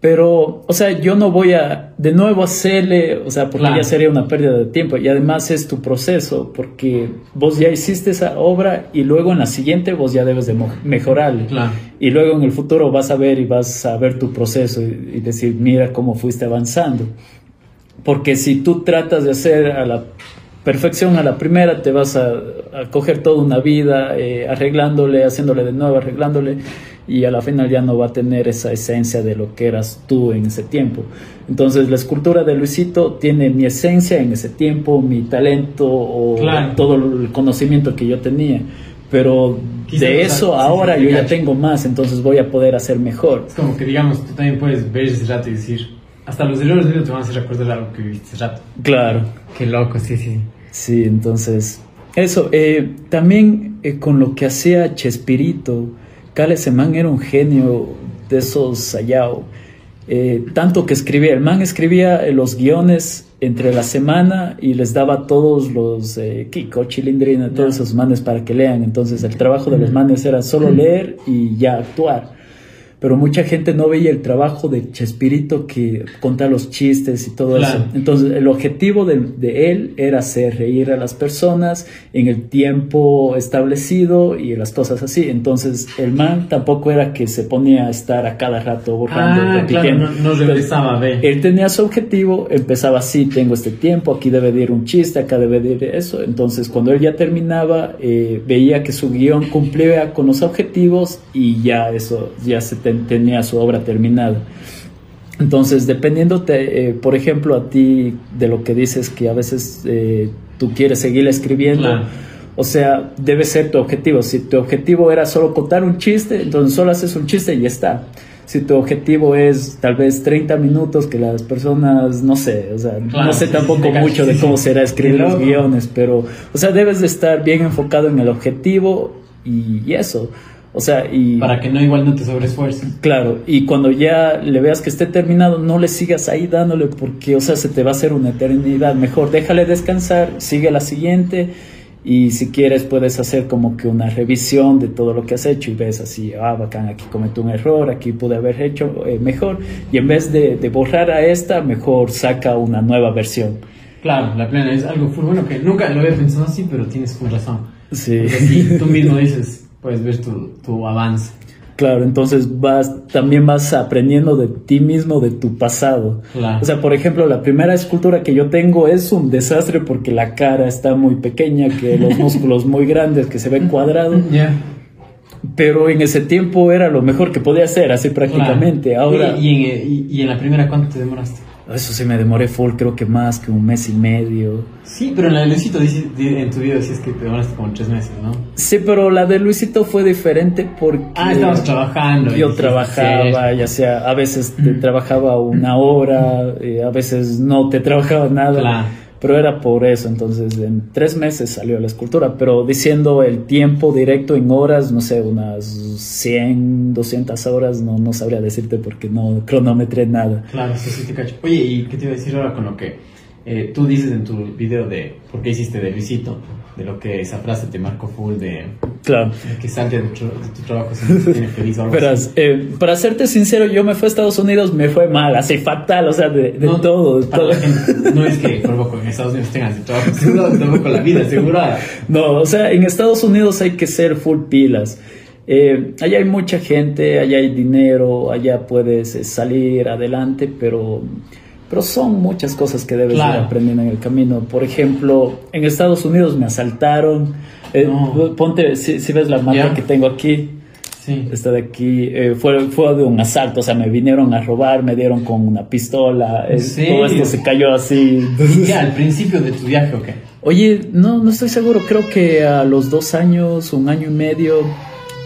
Pero, o sea, yo no voy a de nuevo hacerle, o sea, porque Claro. ya sería una pérdida de tiempo. Y además es tu proceso, porque vos ya hiciste esa obra y luego en la siguiente vos ya debes de mejorarle. Claro. Y luego en el futuro vas a ver y vas a ver tu proceso y, y decir, mira cómo fuiste avanzando. Porque si tú tratas de hacer a la perfección a la primera, te vas a, a coger toda una vida eh, arreglándole, haciéndole de nuevo, arreglándole, y a la final ya no va a tener esa esencia de lo que eras tú en ese tiempo. Entonces la escultura de Luisito tiene mi esencia en ese tiempo, mi talento o Claro. todo el conocimiento que yo tenía. Pero de eso ahora sí, yo ya tengo más, entonces voy a poder hacer mejor. Es como que, digamos, tú también puedes ver ese rato y decir, hasta los errores míos te van a hacer recordar algo que viviste ese rato. Claro. Qué loco, sí, sí. Sí, entonces, eso, eh, también eh, con lo que hacía Chespirito, Cale Semán era un genio de esos Sayao. Eh, tanto que escribía, el man escribía eh, los guiones entre la semana y les daba a todos los eh, Kiko, Chilindrina, todos esos manes para que lean. Entonces el trabajo de los manes era solo leer y ya actuar. Pero mucha gente no veía el trabajo de Chespirito que contar los chistes y todo Claro. eso. Entonces, el objetivo de, de él era hacer reír a las personas en el tiempo establecido y las cosas así. Entonces, el man tampoco era que se ponía a estar a cada rato borrando. Ah, claro, no, no regresaba a ver. Él tenía su objetivo, empezaba así, tengo este tiempo, aquí debe de ir un chiste, acá debe de ir eso. Entonces, cuando él ya terminaba, eh, veía que su guion cumplía con los objetivos y ya eso, ya se ten- tenía su obra terminada. Entonces, dependiendo, te- eh, por ejemplo, a ti de lo que dices que a veces eh, tú quieres seguir escribiendo, Claro. o sea, debe ser tu objetivo. Si tu objetivo era solo contar un chiste, entonces solo haces un chiste y ya está. Si tu objetivo es tal vez 30 minutos que las personas, no sé, o sea, Claro, no sé sí, tampoco sí, mucho sí, de cómo será escribir los guiones, pero, o sea, debes de estar bien enfocado en el objetivo y, y eso. O sea, y... Para que no igual no te sobreesfuerces. Claro, y cuando ya le veas que esté terminado, no le sigas ahí dándole porque, o sea, se te va a hacer una eternidad. Mejor déjale descansar, sigue la siguiente y si quieres puedes hacer como que una revisión de todo lo que has hecho y ves así, ah, bacán, aquí cometí un error, aquí pude haber hecho eh, mejor y en vez de, de borrar a esta, mejor saca una nueva versión. Claro, la plena es algo full bueno que nunca lo había pensado así, pero tienes full razón. Sí. Porque tú mismo dices, puedes ver tu, tu avance. Claro, entonces vas, también vas aprendiendo de ti mismo, de tu pasado. Claro. O sea, por ejemplo, la primera escultura que yo tengo es un desastre porque la cara está muy pequeña, que los músculos muy grandes, que se ven cuadrados. Pero en ese tiempo era lo mejor que podía hacer, así prácticamente. Claro. Ahora, Oye, ¿y, en, y, y en la primera cuánto te demoraste? Eso sí me demoré full, creo que más que un mes y medio. Sí, pero en la de Luisito en tu video decías que te demoraste como tres meses, ¿no? Sí, pero la de Luisito fue diferente porque... Ah, estabas trabajando. Yo trabajaba, ya sea, a veces te trabajaba una hora, eh, a veces no te trabajaba nada. Claro. Pero era por eso, entonces en tres meses salió la escultura, pero diciendo el tiempo directo en horas, no sé, unas 100, 200 horas, no, no sabría decirte porque no cronometré nada. Claro, sí, sí, te cacho. Oye, ¿y qué te iba a decir ahora con lo que eh, tú dices en tu video de por qué hiciste de Luisito? de lo que esa frase te marcó full de, claro. que salga de tu, de tu trabajo se tiene feliz o algo Verás, eh, para serte sincero, yo me fui a Estados Unidos, me fue mal, así fatal, o sea, de, de no, todo. Todo. Gente, no es que por en Estados Unidos tengas el trabajo asegurado, tampoco la vida asegurada. No, o sea, en Estados Unidos hay que ser full pilas. Eh, allá hay mucha gente, allá hay dinero, allá puedes eh, salir adelante, pero pero son muchas cosas que debes Claro. ir aprendiendo en el camino. Por ejemplo, en Estados Unidos me asaltaron. Eh, No. Ponte, si, si ves la marca Ya. que tengo aquí, Sí. esta de aquí, eh, fue, fue de un asalto, o sea, me vinieron a robar, me dieron con una pistola, ¿En eh, todo esto se cayó así. Ya, al principio de tu viaje, ¿o qué? Oye, no, no estoy seguro, creo que a los dos años, un año y medio,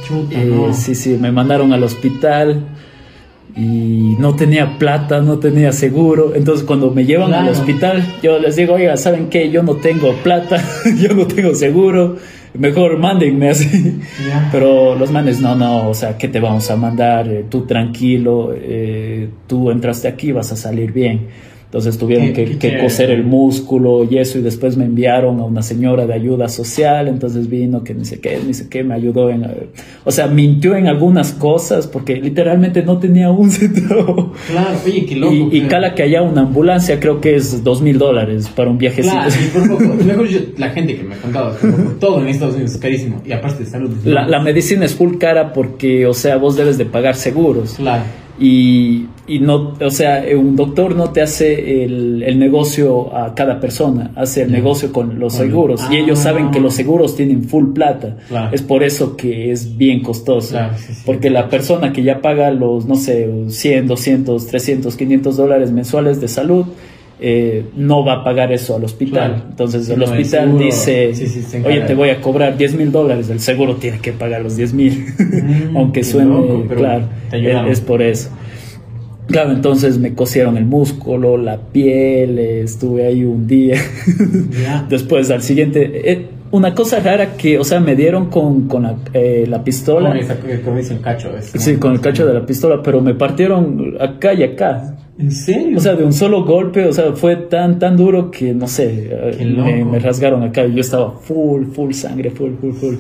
Chuta, eh, no. sí, sí, me mandaron al hospital y no tenía plata, no tenía seguro. Entonces cuando me llevan al hospital, yo les digo, oiga, ¿saben qué? Yo no tengo plata, yo no tengo seguro, mejor mándenme así. Pero los manes, no, no, o sea, ¿qué te vamos a mandar? Eh, tú tranquilo, eh, tú entraste aquí, vas a salir bien. Entonces tuvieron que, que coser el músculo y eso, y después me enviaron a una señora de ayuda social, entonces vino que ni sé qué, ni sé qué, me ayudó en... O sea, mintió en algunas cosas porque literalmente no tenía un centavo. Claro, oye, qué loco. Y, y cala que haya una ambulancia, creo que es dos mil dólares para un viajecito. Claro, y por poco, mejor yo, la gente que me contaba, por todo en Estados Unidos es carísimo, y aparte de salud. La, la medicina es full cara porque, o sea, vos debes de pagar seguros. Claro. Y, y no, o sea, eh, un doctor no te hace el, el negocio a cada persona, hace el negocio con los Con- seguros. Y ellos Ah. saben que los seguros tienen full plata. Claro. Es por eso que es bien costoso. Claro, sí, sí. Porque la persona que ya paga los, no sé, 100, 200, 300, 500 dólares mensuales de salud, eh, no va a pagar eso al hospital. Claro. Entonces el no, hospital dice, sí, sí, oye, te voy a cobrar 10 mil dólares, el seguro tiene que pagar los 10 mil. Mm, Aunque suene, loco, claro, es por eso. Claro, entonces me cosieron el músculo, la piel, eh, estuve ahí un día. Después al siguiente, eh, una cosa rara que, o sea, me dieron con, con la, eh, la pistola. Esa- cacho. Como- Sí, con el cacho de la pistola, pero me partieron acá y acá. ¿En serio? O sea, de un solo golpe, o sea, fue tan, tan duro que, no sé, me, rasgaron acá y yo estaba full, full sangre, full, full, full.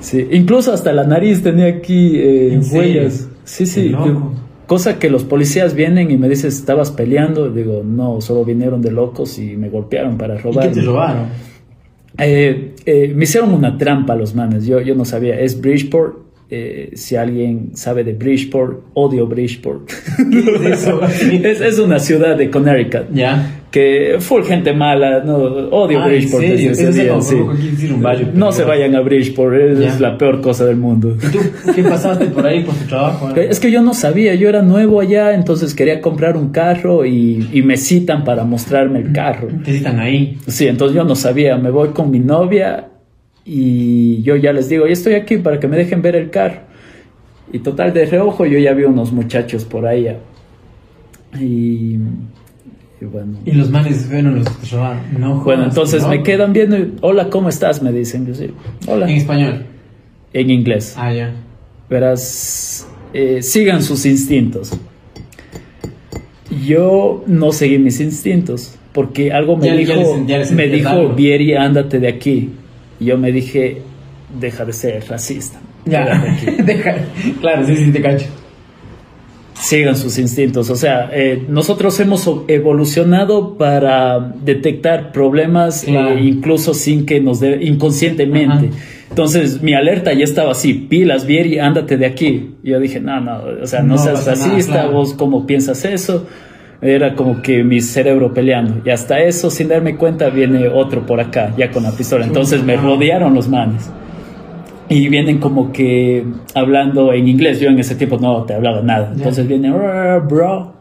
Sí, incluso hasta la nariz tenía aquí eh, huellas. Sí, sí. Qué loco. Cosa que los policías vienen y me dicen, ¿estabas peleando? Digo, no, solo vinieron de locos y me golpearon para ¿Y robar. qué te robaron? Eh, eh, me hicieron una trampa los manes, yo, yo no sabía, es Bridgeport. Eh, si alguien sabe de Bridgeport, odio Bridgeport. ¿Qué es eso? es, es una ciudad de Connecticut Ya. que full gente mala, no, odio Ah, ¿en Bridgeport. serio? desde ese Eso es día, sí. un No se vayan a Bridgeport, es, Ya. la peor cosa del mundo. ¿Y tú qué pasaste por ahí por tu trabajo? Es que yo no sabía, yo era nuevo allá, entonces quería comprar un carro y, y me citan para mostrarme el carro. ¿Qué citan ahí? Sí, entonces yo no sabía, me voy con mi novia y yo ya les digo, yo estoy aquí para que me dejen ver el carro. Y total, de reojo yo ya vi unos muchachos por ahí. ya. Y, y bueno. Y los manes, bueno, los robaron. No, Bueno, entonces ¿no? me quedan viendo. y, Hola, ¿cómo estás? Me dicen. Yo sí, Hola. En español. En inglés. Ah, ya. Verás, eh, sigan sus instintos. Yo no seguí mis instintos porque algo me Ya- ya dijo, les- ya les me dijo. Vieri, ándate de aquí. Y yo me dije, deja de ser racista. Ya. Deja. Claro, sí, sí, te cacho. Sigan sus instintos. O sea, eh, nosotros hemos evolucionado para detectar problemas Claro. eh, incluso sin que nos dé inconscientemente. Ajá. Entonces mi alerta ya estaba así, pilas, Vieri, ándate de aquí. Y yo dije, no, no, o sea, no, No seas nada, racista, claro. vos cómo piensas eso. Era como que mi cerebro peleando. Y hasta eso, sin darme cuenta, viene otro por acá, ya con la pistola. Entonces me rodearon los manes. Y vienen como que hablando en inglés. Yo en ese tiempo no te hablaba nada. Entonces viene, "Rrr, bro.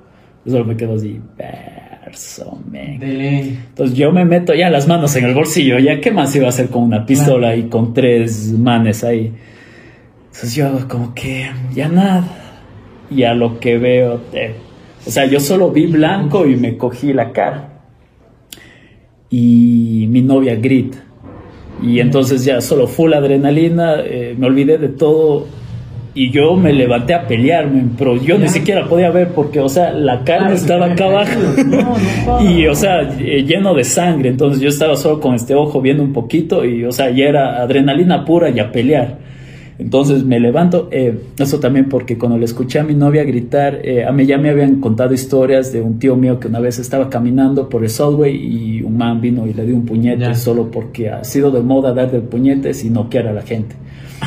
Yo solo me quedo así. Verso. Entonces yo me meto ya las manos en el bolsillo, ya qué más iba a hacer con una pistola y con tres manes ahí. Entonces yo como que ya nada. Y a lo que veo, eh, o sea, yo solo vi blanco y me cogí la cara. Y mi novia grita. Y entonces ya solo full adrenalina, eh, me olvidé de todo y yo me levanté a pelearme, pero yo ni siquiera podía ver porque, o sea, la carne estaba acá abajo y, o sea, eh, lleno de sangre, entonces yo estaba solo con este ojo viendo un poquito y, o sea, ya era adrenalina pura y a pelear. Entonces me levanto, eh, eso también porque cuando le escuché a mi novia gritar, eh, a mí ya me habían contado historias de un tío mío que una vez estaba caminando por el subway y un man vino y le dio un puñete solo porque ha sido de moda darle puñetes y noquear a la gente.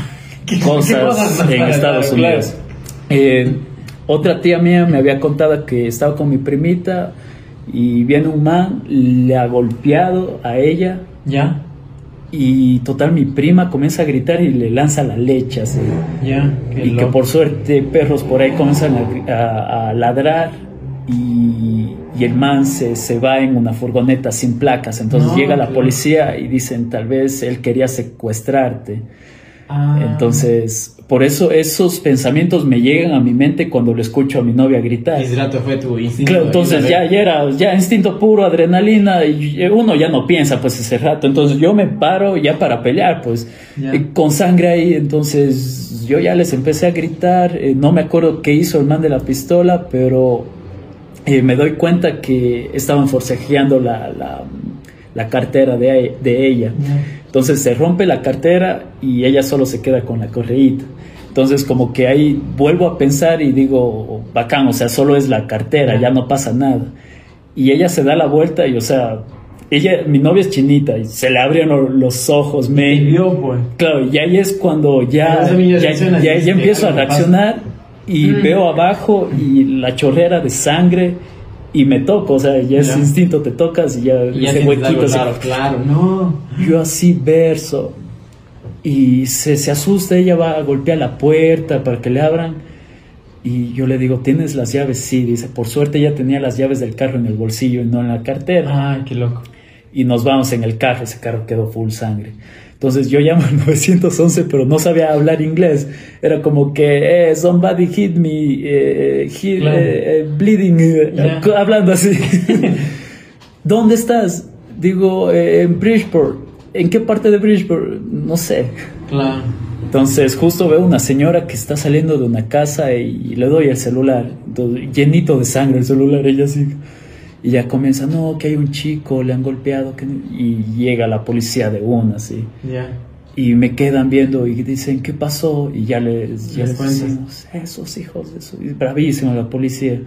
Cosas en Estados Unidos. Eh, otra tía mía me había contado que estaba con mi primita y viene un man, le ha golpeado a ella. Ya y total, mi prima comienza a gritar y le lanza la leche así. Y que por suerte perros por ahí comienzan a, ladrar y, y, el man se, se, va en una furgoneta sin placas. Entonces llega la policía y dicen, tal vez él quería secuestrarte. Ah. Entonces, por eso esos pensamientos me llegan a mi mente cuando le escucho a mi novia gritar. Ese rato fue tu instinto. Claro, entonces ya, ya, era ya instinto puro, adrenalina, y uno ya no piensa pues ese rato. Entonces yo me paro ya para pelear, pues, con sangre ahí. Entonces yo ya les empecé a gritar. Eh, no me acuerdo qué hizo el man de la pistola, pero eh, me doy cuenta que estaban forcejeando la, la, la cartera de, de ella. Entonces se rompe la cartera y ella solo se queda con la correíta. Entonces como que ahí vuelvo a pensar y digo, bacán, o sea, solo es la cartera, ya no pasa nada. Y ella se da la vuelta y, o sea, ella, mi novia es chinita y se le abrieron los ojos, me... Vio, pues. Claro, y ahí es cuando ya, ya, ya, ya, empiezo a reaccionar y mm. veo abajo y la chorrera de sangre y me toco, o sea, ya es instinto, te tocas y ya, y ese huequito. Claro, claro, no. Yo así verso y se, se asusta, ella va a golpear la puerta para que le abran y yo le digo, ¿tienes las llaves? Sí, dice, por suerte ya tenía las llaves del carro en el bolsillo y no en la cartera. Ay, qué loco. Y nos vamos en el carro, ese carro quedó full sangre. Entonces yo llamo al 911, pero no sabía hablar inglés. Era como que, eh, somebody hit me, eh, hit, eh, bleeding, eh, hablando así. ¿Dónde estás? Digo, en Bridgeport. ¿En qué parte de Bridgeport? No sé. Claro. Entonces justo veo una señora que está saliendo de una casa y, le doy el celular, llenito de sangre el celular, ella así. Y ya comienza, no, que hay un chico, le han golpeado, que... y llega la policía de una, así. Y me quedan viendo y dicen, ¿qué pasó? Y ya les, ya decimos, esos hijos eso. bravísimo la policía.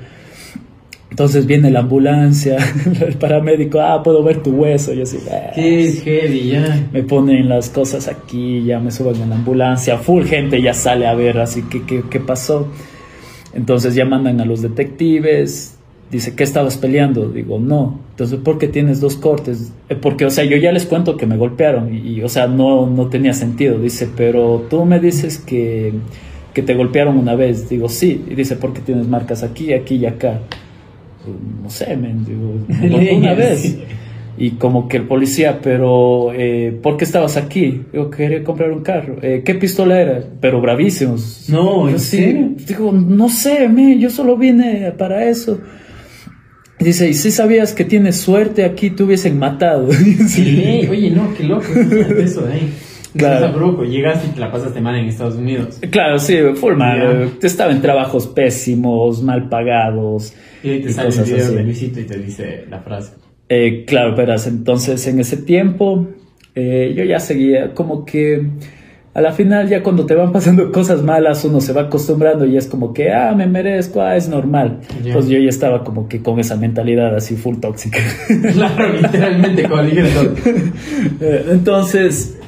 Entonces viene la ambulancia, el paramédico, ah, puedo ver tu hueso. Yo así, ah, qué heavy, ya. Me ponen las cosas aquí, ya me suben en la ambulancia, full gente ya sale a ver, así que, ¿qué, qué pasó? Entonces ya mandan a los detectives, Dice, ¿qué estabas peleando? Digo, no. Entonces, ¿por qué tienes dos cortes? Eh, porque, o sea, yo ya les cuento que me golpearon y, o sea, no, no tenía sentido. Dice, pero tú me dices que, que te golpearon una vez. Digo, sí. Y dice, ¿por qué tienes marcas aquí, aquí y acá? No sé, men. Digo, una vez. Y como que el policía, pero eh, ¿por qué estabas aquí? Digo, quería comprar un carro. Eh, ¿Qué pistola era? Pero bravísimos. No, ¿en serio? Digo, no sé, me, yo solo vine para eso. Dice, y si sabías que tienes suerte, aquí te hubiesen matado. sí, oye, no, qué loco eso, eh. Claro. llegaste y te la pasaste mal en Estados Unidos. Claro, sí, fue mal. Te Estaba en trabajos pésimos, mal pagados. Y ahí te sale el video de Luisito y te dice la frase. Eh, claro, pero entonces en ese tiempo eh, yo ya seguía como que a la final ya cuando te van pasando cosas malas uno se va acostumbrando y es como que, ah, me merezco, ah, es normal. Entonces yo ya estaba como que con esa mentalidad así full tóxica. Claro, literalmente, como dije eh, Entonces,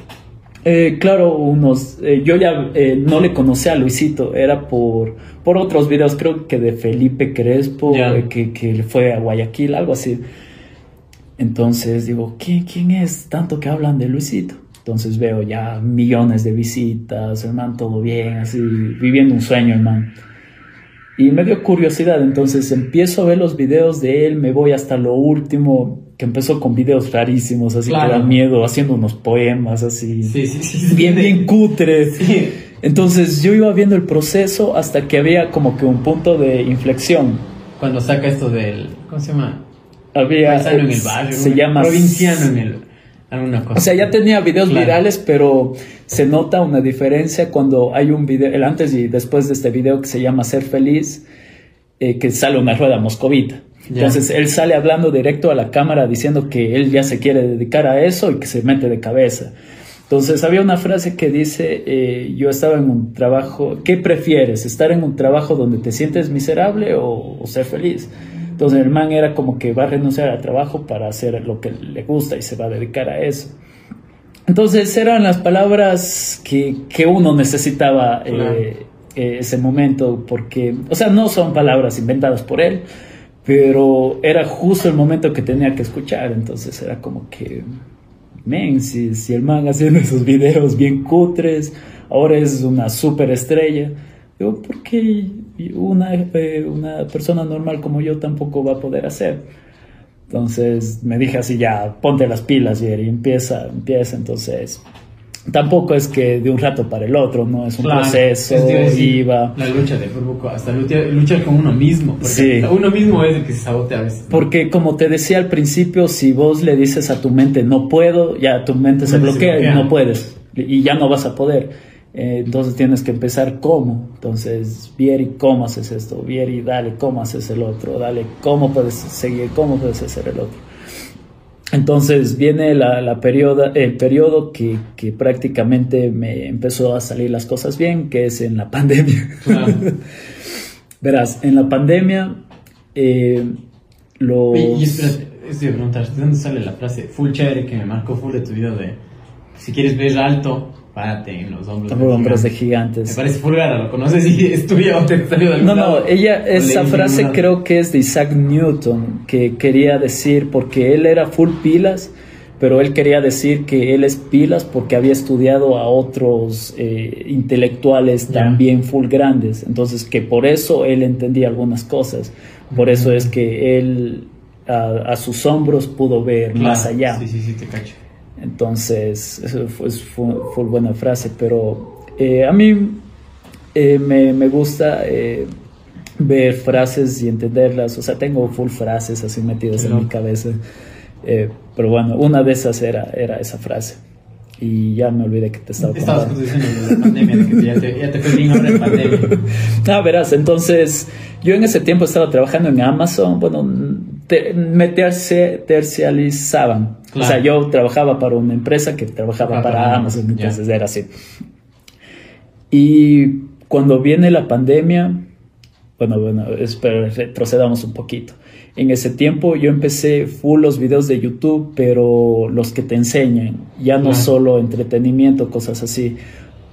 eh, claro, unos, eh, yo ya no le conocía a Luisito, era por, por otros videos, creo que de Felipe Crespo, que, que fue a Guayaquil, algo así. Entonces digo, ¿quién, ¿quién es tanto que hablan de Luisito? Entonces veo ya millones de visitas, hermano, todo bien, así, viviendo un sueño, hermano. Y me dio curiosidad, entonces empiezo a ver los videos de él, me voy hasta lo último, que empezó con videos rarísimos, así que da miedo, haciendo unos poemas así, sí, sí, sí, bien, bien cutres. Entonces yo iba viendo el proceso hasta que había como que un punto de inflexión. Cuando saca esto del, ¿cómo se llama? Había, en el barrio, se llama provinciano en el o sea, ya tenía videos virales, pero se nota una diferencia cuando hay un video, el antes y después de este video que se llama Ser Feliz, eh, que sale una rueda moscovita. Entonces él sale hablando directo a la cámara diciendo que él ya se quiere dedicar a eso y que se mete de cabeza. Entonces había una frase que dice, eh, yo estaba en un trabajo, ¿qué prefieres? ¿Estar en un trabajo donde te sientes miserable o ser feliz? Entonces el man era como que va a renunciar al trabajo para hacer lo que le gusta y se va a dedicar a eso. Entonces eran las palabras que, que uno necesitaba eh, eh, ese momento, porque, o sea, no son palabras inventadas por él, pero era justo el momento que tenía que escuchar, entonces era como que, men, si, si el man haciendo esos videos bien cutres, ahora es una super estrella, digo, ¿por qué una, eh, una persona normal como yo tampoco va a poder hacer. Entonces me dije así, ya, ponte las pilas y empieza, empieza. Entonces, tampoco es que de un rato para el otro, ¿no? Es un proceso, iba. La lucha de hasta luchar con uno mismo. Porque uno mismo es el que se sabotea a veces. Porque como te decía al principio, si vos le dices a tu mente no puedo, ya tu mente se bloquea y no puedes. Y ya no vas a poder. Eh, entonces tienes que empezar cómo. Entonces, Vieri, ¿cómo haces esto? Vieri, dale, ¿cómo haces el otro? Dale, ¿cómo puedes seguir? ¿Cómo puedes hacer el otro? Entonces viene la, la periodo, el periodo que, que, prácticamente me empezó a salir las cosas bien, que es en la pandemia. Verás, en la pandemia eh, los... Y, espérate, estoy preguntar, ¿de dónde sale la frase full chévere que me marcó full de tu video de si quieres ver alto, párate en los hombros, de, hombros de, gigantes. Me parece fulgara, ¿lo conoces? Y es tuya o te salió de algún No, no, ella, esa frase creo que es de Isaac Newton, que quería decir, porque él era full pilas, pero él quería decir que él es pilas porque había estudiado a otros eh, intelectuales también full grandes, entonces que por eso él entendía algunas cosas, por eso es que él a, sus hombros pudo ver más allá. Sí, sí, sí, te cacho. Entonces, eso fue, fue, buena frase, pero eh, a mí eh, me, me, gusta eh, ver frases y entenderlas, o sea, tengo full frases así metidas en mi cabeza, pero bueno, una de esas era, era esa frase. Y ya me olvidé que te estaba Estabas diciendo de la pandemia, que ya te, ya te fue ahora en pandemia. Ah, verás, entonces yo en ese tiempo estaba trabajando en Amazon, bueno, me tercializaban. O sea, yo trabajaba para una empresa que trabajaba para, Amazon, entonces era así. Y cuando viene la pandemia, bueno, bueno, espero retrocedamos un poquito. En ese tiempo yo empecé full los videos de YouTube, pero los que te enseñan, ya no solo entretenimiento, cosas así.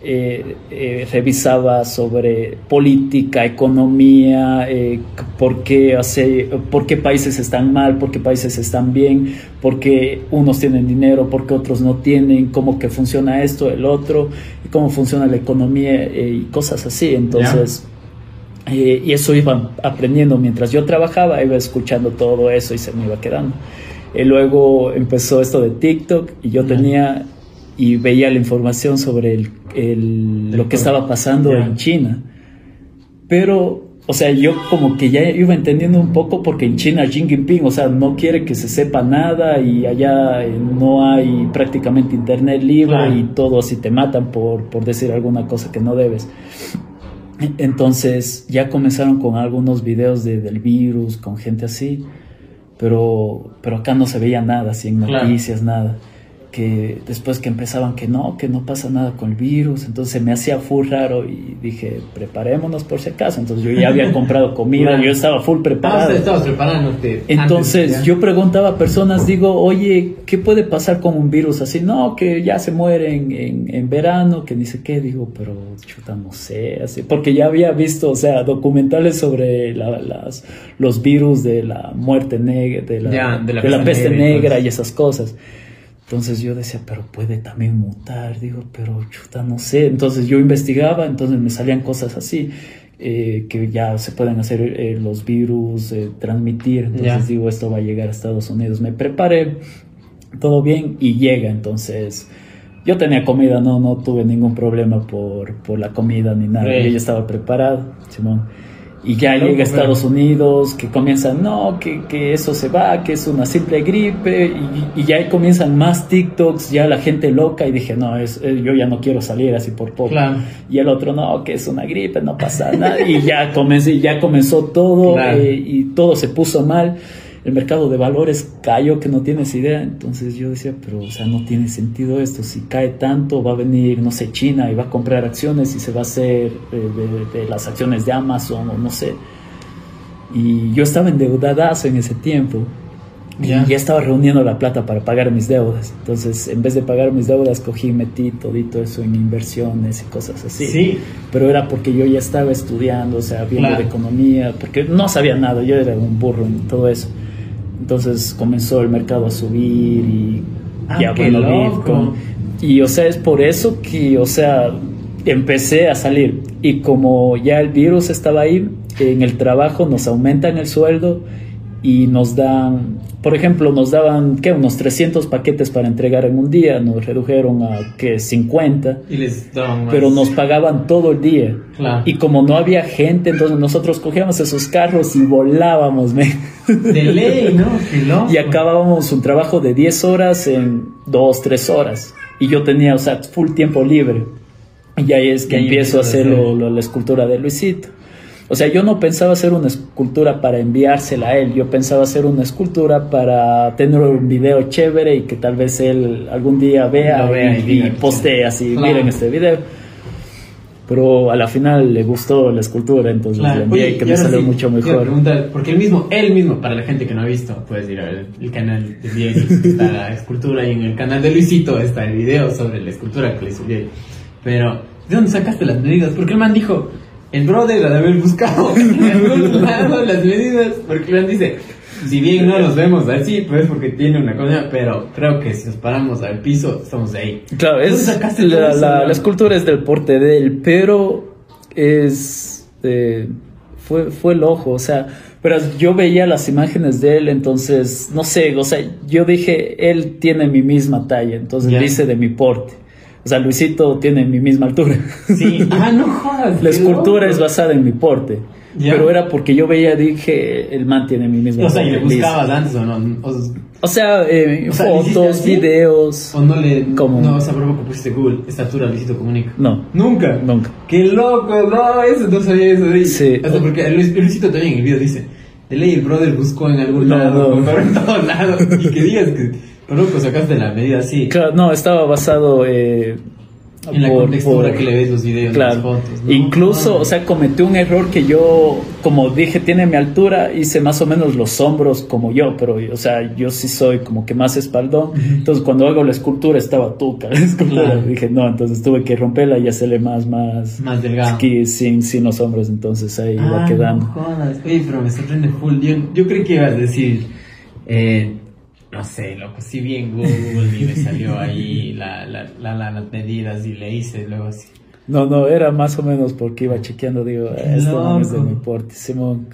Eh, eh, revisaba sobre política, economía, eh, por, qué hace, por qué países están mal, por qué países están bien, por qué unos tienen dinero, por qué otros no tienen, cómo que funciona esto, el otro, y cómo funciona la economía y cosas así. Entonces, y eso iba aprendiendo mientras yo trabajaba, iba escuchando todo eso y se me iba quedando. Y luego empezó esto de TikTok y yo tenía y veía la información sobre el, el, lo que estaba pasando en China. Pero, o sea, yo como que ya iba entendiendo un poco porque en China Xi Jinping, o sea, no quiere que se sepa nada y allá no hay prácticamente internet libre y todo así te matan por, por decir alguna cosa que no debes. Entonces ya comenzaron con algunos videos de, del virus, con gente así, pero, pero acá no se veía nada, en noticias, nada que después que empezaban que no, que no pasa nada con el virus, entonces me hacía full raro y dije, preparémonos por si acaso, entonces yo ya había comprado comida, yo estaba full preparado. Ah, estabas preparándote. Entonces yo preguntaba a personas, digo, oye, ¿qué puede pasar con un virus así? No, que ya se muere en, en, verano, que ni sé qué, digo, pero chuta, no sé, así, porque ya había visto, o sea, documentales sobre las, los virus de la muerte negra, de la, de la, peste negra y esas cosas. Entonces yo decía, pero puede también mutar, digo, pero chuta, no sé. Entonces yo investigaba, entonces me salían cosas así, eh, que ya se pueden hacer eh, los virus, eh, transmitir. Entonces digo, esto va a llegar a Estados Unidos. Me preparé, todo bien, y llega. Entonces, yo tenía comida, no, no tuve ningún problema por, por la comida ni nada. Ey. Yo ya estaba preparado, Simón. Y ya llega a Estados Unidos, que comienzan, no, que, que eso se va, que es una simple gripe, y, y ya ahí comienzan más TikToks, ya la gente loca, y dije, no, es, eh, yo ya no quiero salir así por poco. Claro. Y el otro, no, que es una gripe, no pasa nada. Y ya, comencé, ya comenzó todo Claro. eh, y todo se puso mal. El mercado de valores cayó que no tienes idea. Entonces yo decía, pero, o sea, no tiene sentido esto. Si cae tanto, va a venir, no sé, China y va a comprar acciones y se va a hacer eh, de, de las acciones de Amazon o no sé. Y yo estaba endeudadazo en ese tiempo. Y ya estaba reuniendo la plata para pagar mis deudas. Entonces, en vez de pagar mis deudas, cogí y metí todito eso en inversiones y cosas así. Sí. Pero era porque yo ya estaba estudiando, o sea, viendo Claro. de economía, porque no sabía nada, yo era un burro en todo eso. Entonces comenzó el mercado a subir y Ah, ya bueno. Bitcoin. Y o sea, es por eso que, o sea, empecé a salir. Y como ya el virus estaba ahí, en el trabajo nos aumentan el sueldo y nos dan, por ejemplo, nos daban, ¿qué? Unos 300 paquetes para entregar en un día, nos redujeron a, ¿qué? 50 Y les daban más. pero nos pagaban todo el día. Claro. Y como no había gente, entonces nosotros cogíamos esos carros y volábamos, me. De ley, ¿no? Y acabábamos un trabajo de 10 horas en 2, 3 horas. Y yo tenía, o sea, full tiempo libre. Y ahí es que Y empiezo a hacer. lo- lo- la escultura de Luisito. O sea, yo no pensaba hacer una escultura para enviársela a él, yo pensaba hacer una escultura para tener un video chévere y que tal vez él algún día vea, y, y postee así, Claro. miren este video. Pero a la final le gustó la escultura, entonces Claro. le envié Oye, y que me salió sí, mucho mejor. porque él mismo, él mismo, para la gente que no ha visto, puedes ir a ver el canal de Diego, está la escultura, y en el canal de Luisito está el video sobre la escultura que le Diego. Pero, ¿de dónde sacaste las medidas? Porque el man dijo, el brother ha de haber buscado en algún lado las medidas, porque man dice, si bien no los vemos así, pues porque tiene una cosa, pero creo que si nos paramos al piso, estamos ahí. Claro, ¿Dónde es, sacaste la, eso, la- la escultura es del porte de él, pero es eh, fue, fue el ojo, o sea, pero yo veía las imágenes de él, entonces, no sé, o sea, yo dije, él tiene mi misma talla, entonces dice de mi porte. O sea, Luisito tiene mi misma altura. Sí, ah, no jodas. La escultura es basada en mi porte. Pero era porque yo veía, dije, el man tiene mi misma O sea, ¿y le buscabas antes o no? O, O sea, eh, O sea, ¿le hiciste fotos, videos. o no le... ¿Cómo? No, o sea, por poco pusiste Google, estatura Luisito Comunica. No, Nunca. nunca. Qué loco, no, eso no sabía eso de ahí. Sí. Hasta porque Luis- Luisito también en el video dice, de ley el brother buscó en algún No, lado, no. en todos lados. Y que digas que, por loco, sacaste la medida así. Claro, no, estaba basado eh, En la por- contextura por- que le ves los videos, Claro. las fotos. ¿no? Incluso, Ah. o sea, cometí un error que yo, como dije, tiene mi altura, hice más o menos los hombros como yo, pero, o sea, yo sí soy como que más espaldón. Entonces, cuando hago la escultura, estaba tuca la escultura. Claro. Dije, no, entonces tuve que romperla y hacerle más, más. Más delgado. sin, sin los hombros, entonces ahí va Ah, quedando. No jodas. Oye, pero me sorprende full. Yo, yo creí que ibas a decir, eh, no sé, loco, si bien Google y me salió ahí la, la, la, la- las medidas y le hice luego así. No, no, era más o menos porque iba chequeando, digo, Qué esto no es de mi porte, Simón.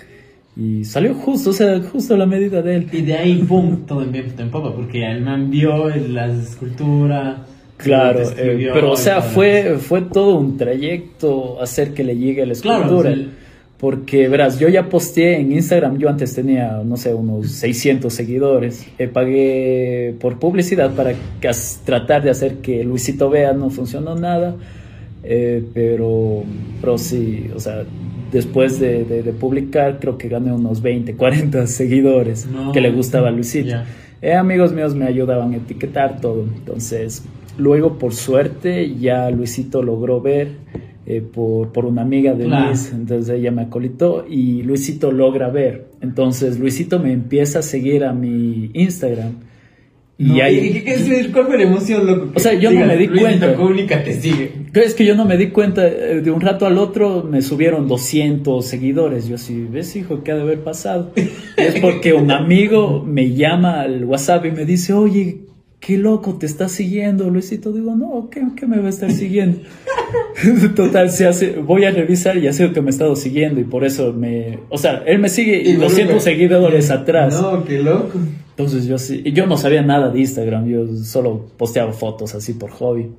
Y salió justo, o sea, justo la medida de él. Y de ahí, pum, todo en viento en popa, porque el man vio la escultura. Claro, eh, pero o sea, fue, fue todo un trayecto hacer que le llegue la Claro, escultura. sí. Porque, verás, yo ya posteé en Instagram, yo antes tenía, no sé, unos 600 seguidores. Eh, pagué por publicidad para tratar de hacer que Luisito vea, no funcionó nada. Eh, pero, pero sí, o sea, después de, de- de publicar, creo que gané unos 20, 40 seguidores No. que le gustaba a Luisito. Eh, amigos míos me ayudaban a etiquetar todo. Entonces, luego por suerte ya Luisito logró ver eh, por, por una amiga de Claro. Luis. Entonces ella me acolitó y Luisito logra ver. Entonces Luisito me empieza a seguir a mi Instagram. Y No, ahí... ¿y qué- qué es- ¿Cuál fue la emoción, loco? O sea, yo no Digas, me di Luisito cuenta. Comunica te sigue. Es que yo no me di cuenta, eh, de un rato al otro me subieron 200 seguidores. Yo así, ¿ves, hijo, qué ha de haber pasado? Y es porque un amigo me llama al WhatsApp y me dice, oye, qué loco, te está siguiendo, Luisito. Digo, no, ¿qué, qué me va a estar siguiendo? Total, se hace, voy a revisar y ha sido que me ha estado siguiendo y por eso me, o sea, él me sigue y, lo siento seguidores atrás. No, qué loco. Entonces yo sí, yo no sabía nada de Instagram, yo solo posteaba fotos así por hobby.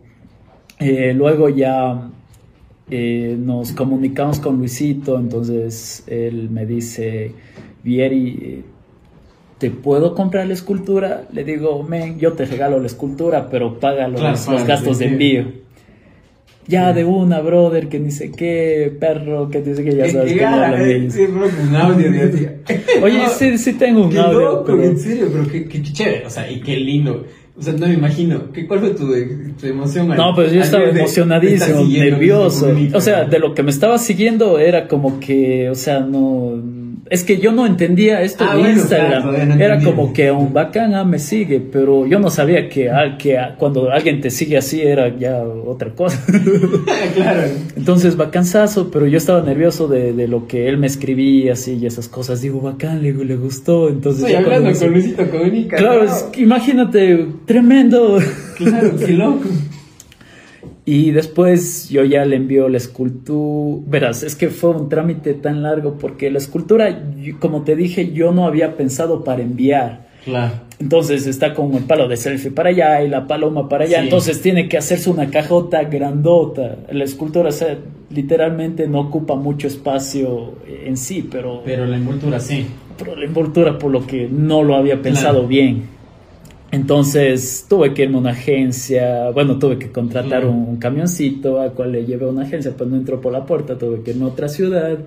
Eh, luego ya eh, nos comunicamos con Luisito, entonces él me dice, Vieri, ¿te puedo comprar la escultura? Le digo, men, yo te regalo la escultura, pero paga los, gastos de envío. Ya de una, brother, que ni sé qué, perro, que dice que ya sabes que no eh, Sí, un audio de Oye, sí, sí tengo un qué audio. Loco, en serio, pero qué, qué chévere, o sea, y qué lindo. O sea, no me imagino. ¿Qué, ¿Cuál fue tu, tu emoción? No, pues yo estaba emocionadísimo, nervioso. O sea, de lo que me estaba siguiendo era como que, o sea, no es que yo no entendía esto ah, de Instagram. era como que un bacán ah, me sigue, pero yo no sabía que, que cuando alguien te sigue así era ya otra cosa. claro. Entonces, bacanzazo, pero yo estaba nervioso de, de, lo que él me escribía así y esas cosas. Digo, bacán, le, le gustó. Entonces, Estoy hablando con Luisito Comunica. Claro, imagínate, tremendo. Claro, qué loco. Y después yo ya le envío la escultura. Verás, es que fue un trámite tan largo porque la escultura, como te dije, yo no había pensado para enviar. Claro. Entonces está con el palo de selfie para allá y la paloma para allá. Entonces tiene que hacerse una cajota grandota. La escultura, literalmente no ocupa mucho espacio en sí, pero. Pero la envoltura sí. Pero la envoltura, por lo que no lo había pensado bien. Entonces tuve que irme a una agencia, bueno, tuve que contratar un, camioncito a cual le llevé a una agencia, pues no entró por la puerta, tuve que irme a otra ciudad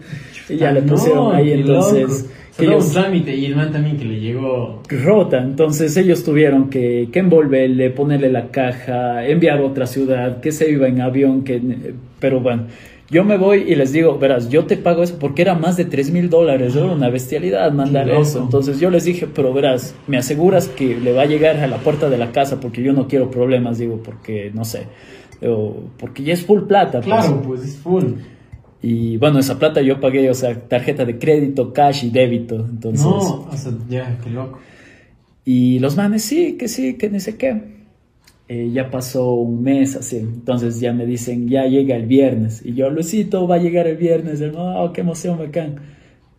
y ya le pusieron ahí, entonces... Que ellos, un trámite y el man también que le llegó... Rota, entonces ellos tuvieron que, que envolverle, ponerle la caja, enviar a otra ciudad, que se iba en avión, que... Pero bueno, yo me voy y les digo, verás, yo te pago eso porque era más de 3 mil dólares, era una bestialidad mandar eso. Entonces yo les dije, pero verás, me aseguras que le va a llegar a la puerta de la casa porque yo no quiero problemas, digo, porque no sé, porque ya es full plata. Pues. Claro, pues es full. Y bueno, esa plata yo pagué, o sea, tarjeta de crédito, cash y débito. Entonces. No, o sea, ya, qué loco. Y los manes, sí, que sí, que ni sé qué. Eh, ya pasó un mes así, entonces ya me dicen, ya llega el viernes, y yo, Luisito, va a llegar el viernes, oh, qué emoción, bacán,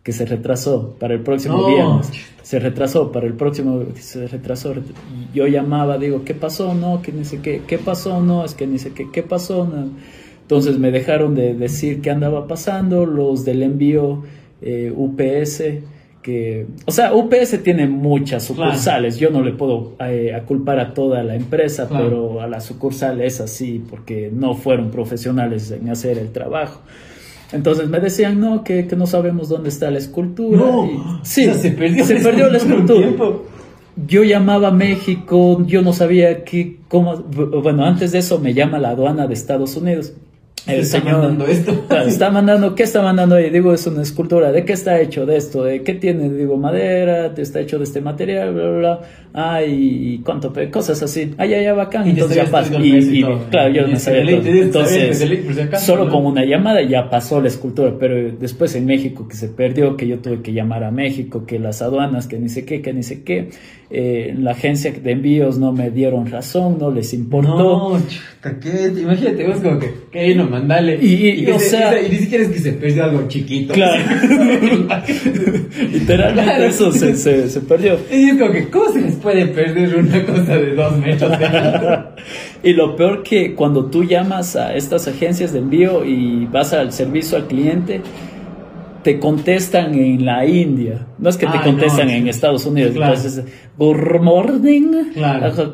que se retrasó para el próximo viernes, se retrasó para el próximo, se retrasó, yo llamaba, digo, ¿qué pasó? No, que ni sé qué, ¿qué pasó? No, es que ni sé qué, ¿qué pasó? Entonces me dejaron de decir qué andaba pasando, los del envío eh, UPS, o sea, UPS tiene muchas sucursales, yo no le puedo eh, culpar a toda la empresa, pero a la sucursal es así, porque no fueron profesionales en hacer el trabajo. Entonces me decían, no, que, no sabemos dónde está la escultura. No, sí, se perdió, la escultura. Yo llamaba a México, yo no sabía qué, cómo, bueno, antes de eso me llama la aduana de Estados Unidos el está señor mandando esto. Está mandando, ¿qué está mandando ahí? Digo, es una escultura. ¿De qué está hecho de esto? ¿De qué tiene? Digo, madera, está hecho de este material, bla, bla, bla. Ay, cuánto, cosas así. Ay, ay, ay, bacán. Entonces ya pasó. Y, claro, yo no sabía. Entonces, solo con una llamada ya pasó la escultura. Pero después en México que se perdió, que yo tuve que llamar a México, que las aduanas, que ni sé qué, que ni sé qué. Eh, la agencia de envíos no me dieron razón, no les importó. No, ¿qué? Imagínate, vos como que, que no, mandale. Y, o sea, y, ni siquiera es que se perdió algo chiquito. Claro. Literalmente eso se, se, se, perdió. Y es como que, ¿cómo se les puede perder una cosa de dos metros? y lo peor que cuando tú llamas a estas agencias de envío y vas al servicio al cliente, te contestan en la India. No es que te contestan en Estados Unidos. Entonces, good morning.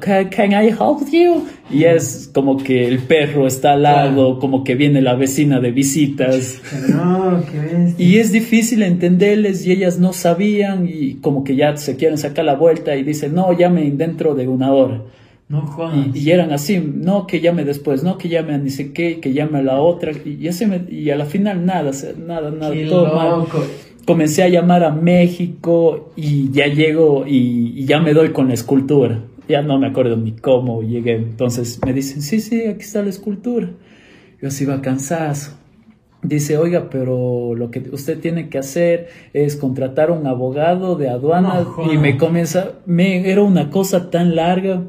Can I help you? Y es como que el perro está al lado, como que viene la vecina de visitas. No, qué y es difícil entenderles y ellas no sabían y como que ya se quieren sacar la vuelta y dicen, no, llamen dentro de una hora. No Y, eran así, no que llame después, no que llame a ni sé qué, que llame a la otra, y, así y a la final nada, nada, nada, todo mal. Comencé a llamar a México y ya llego y, ya me doy con la escultura. Ya no me acuerdo ni cómo llegué. Entonces me dicen, sí, sí, aquí está la escultura. Yo así iba cansado. Dice, oiga, pero lo que usted tiene que hacer es contratar un abogado de aduana y me comienza, me, era una cosa tan larga